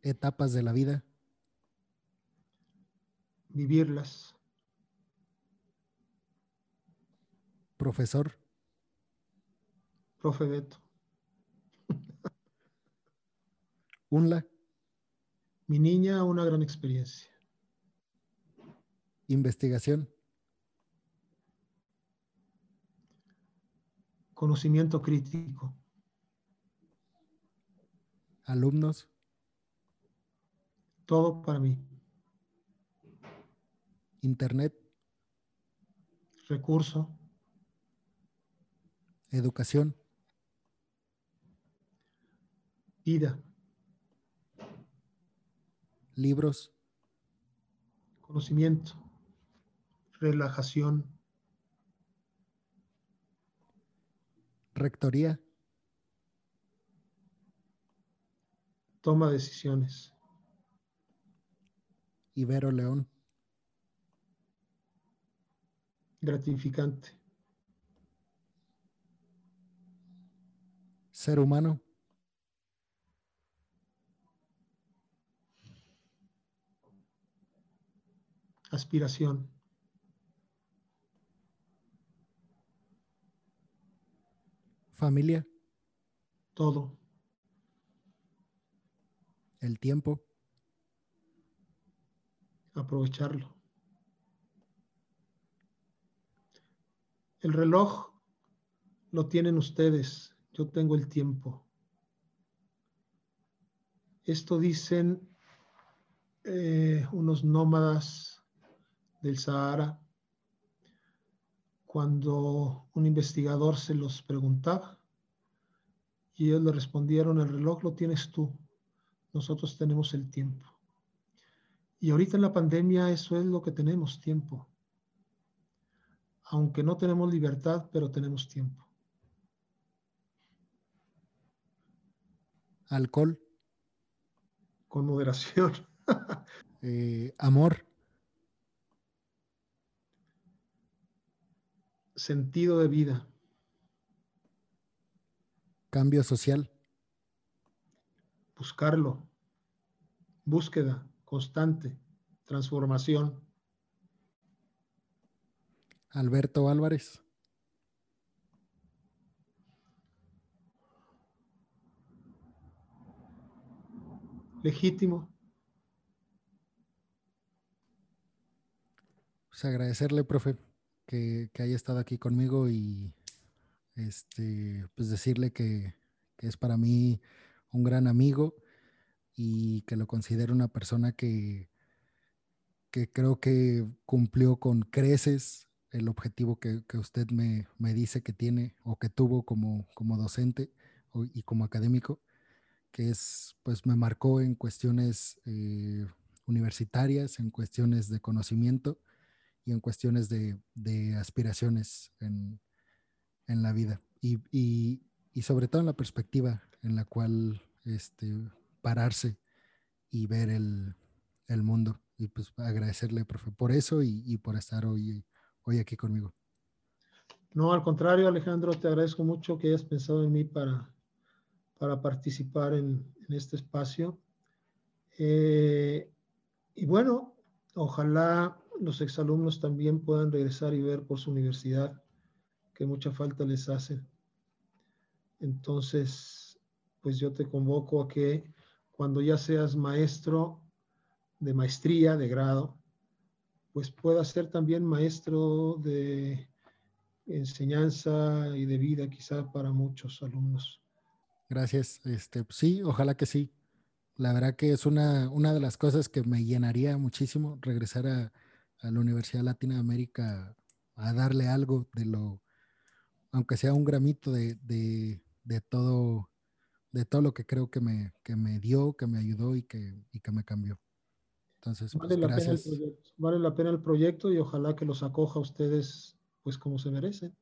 Etapas de la vida? Vivirlas. Profesor. Profe Beto. UNLA. Mi niña, una gran experiencia. Investigación. Conocimiento crítico. Alumnos todo para mí. Internet. Recurso. Educación. Vida. Libros. Conocimiento. Relajación. Rectoría. Toma decisiones. Ibero León. Gratificante. Ser humano. Aspiración. Familia. Todo. El tiempo aprovecharlo. El reloj lo tienen ustedes, yo tengo el tiempo. Esto dicen eh, unos nómadas del Sahara cuando un investigador se los preguntaba y ellos le respondieron, el reloj lo tienes tú, nosotros tenemos el tiempo. Y ahorita en la pandemia eso es lo que tenemos, tiempo. Aunque no tenemos libertad, pero tenemos tiempo. Alcohol. Con moderación. Eh, amor. Sentido de vida. Cambio social. Buscarlo. Búsqueda constante, transformación. Alberto Álvarez. Legítimo. Pues agradecerle, profe, que, haya estado aquí conmigo y este, pues decirle que, que es para mí un gran amigo y que lo considero una persona que, que creo que cumplió con creces el objetivo que, usted me, dice que tiene o que tuvo como, como docente y como académico, que es, pues me marcó en cuestiones eh, universitarias, en cuestiones de conocimiento y en cuestiones de, aspiraciones en, la vida. Y, y, sobre todo en la perspectiva en la cual este, pararse y ver el, mundo. Y pues agradecerle, profe, por eso y, por estar hoy, hoy aquí conmigo. No, al contrario, Alejandro, te agradezco mucho que hayas pensado en mí para, para participar en, este espacio. Eh, y bueno, ojalá los exalumnos también puedan regresar y ver por su universidad, que mucha falta les hace. Entonces, pues yo te convoco a que cuando ya seas maestro de maestría, de grado, pues puedas ser también maestro de enseñanza y de vida quizá para muchos alumnos. Gracias. Este, sí, ojalá que sí. La verdad que es una, una de las cosas que me llenaría muchísimo regresar a, la Universidad Latina de América a darle algo de lo, aunque sea un gramito de, de todo de todo lo que creo que me, que me dio, que me ayudó y que, y que me cambió. Entonces, vale, pues, la gracias. pena el proyecto, vale la pena el proyecto y ojalá que los acoja a ustedes pues como se merecen.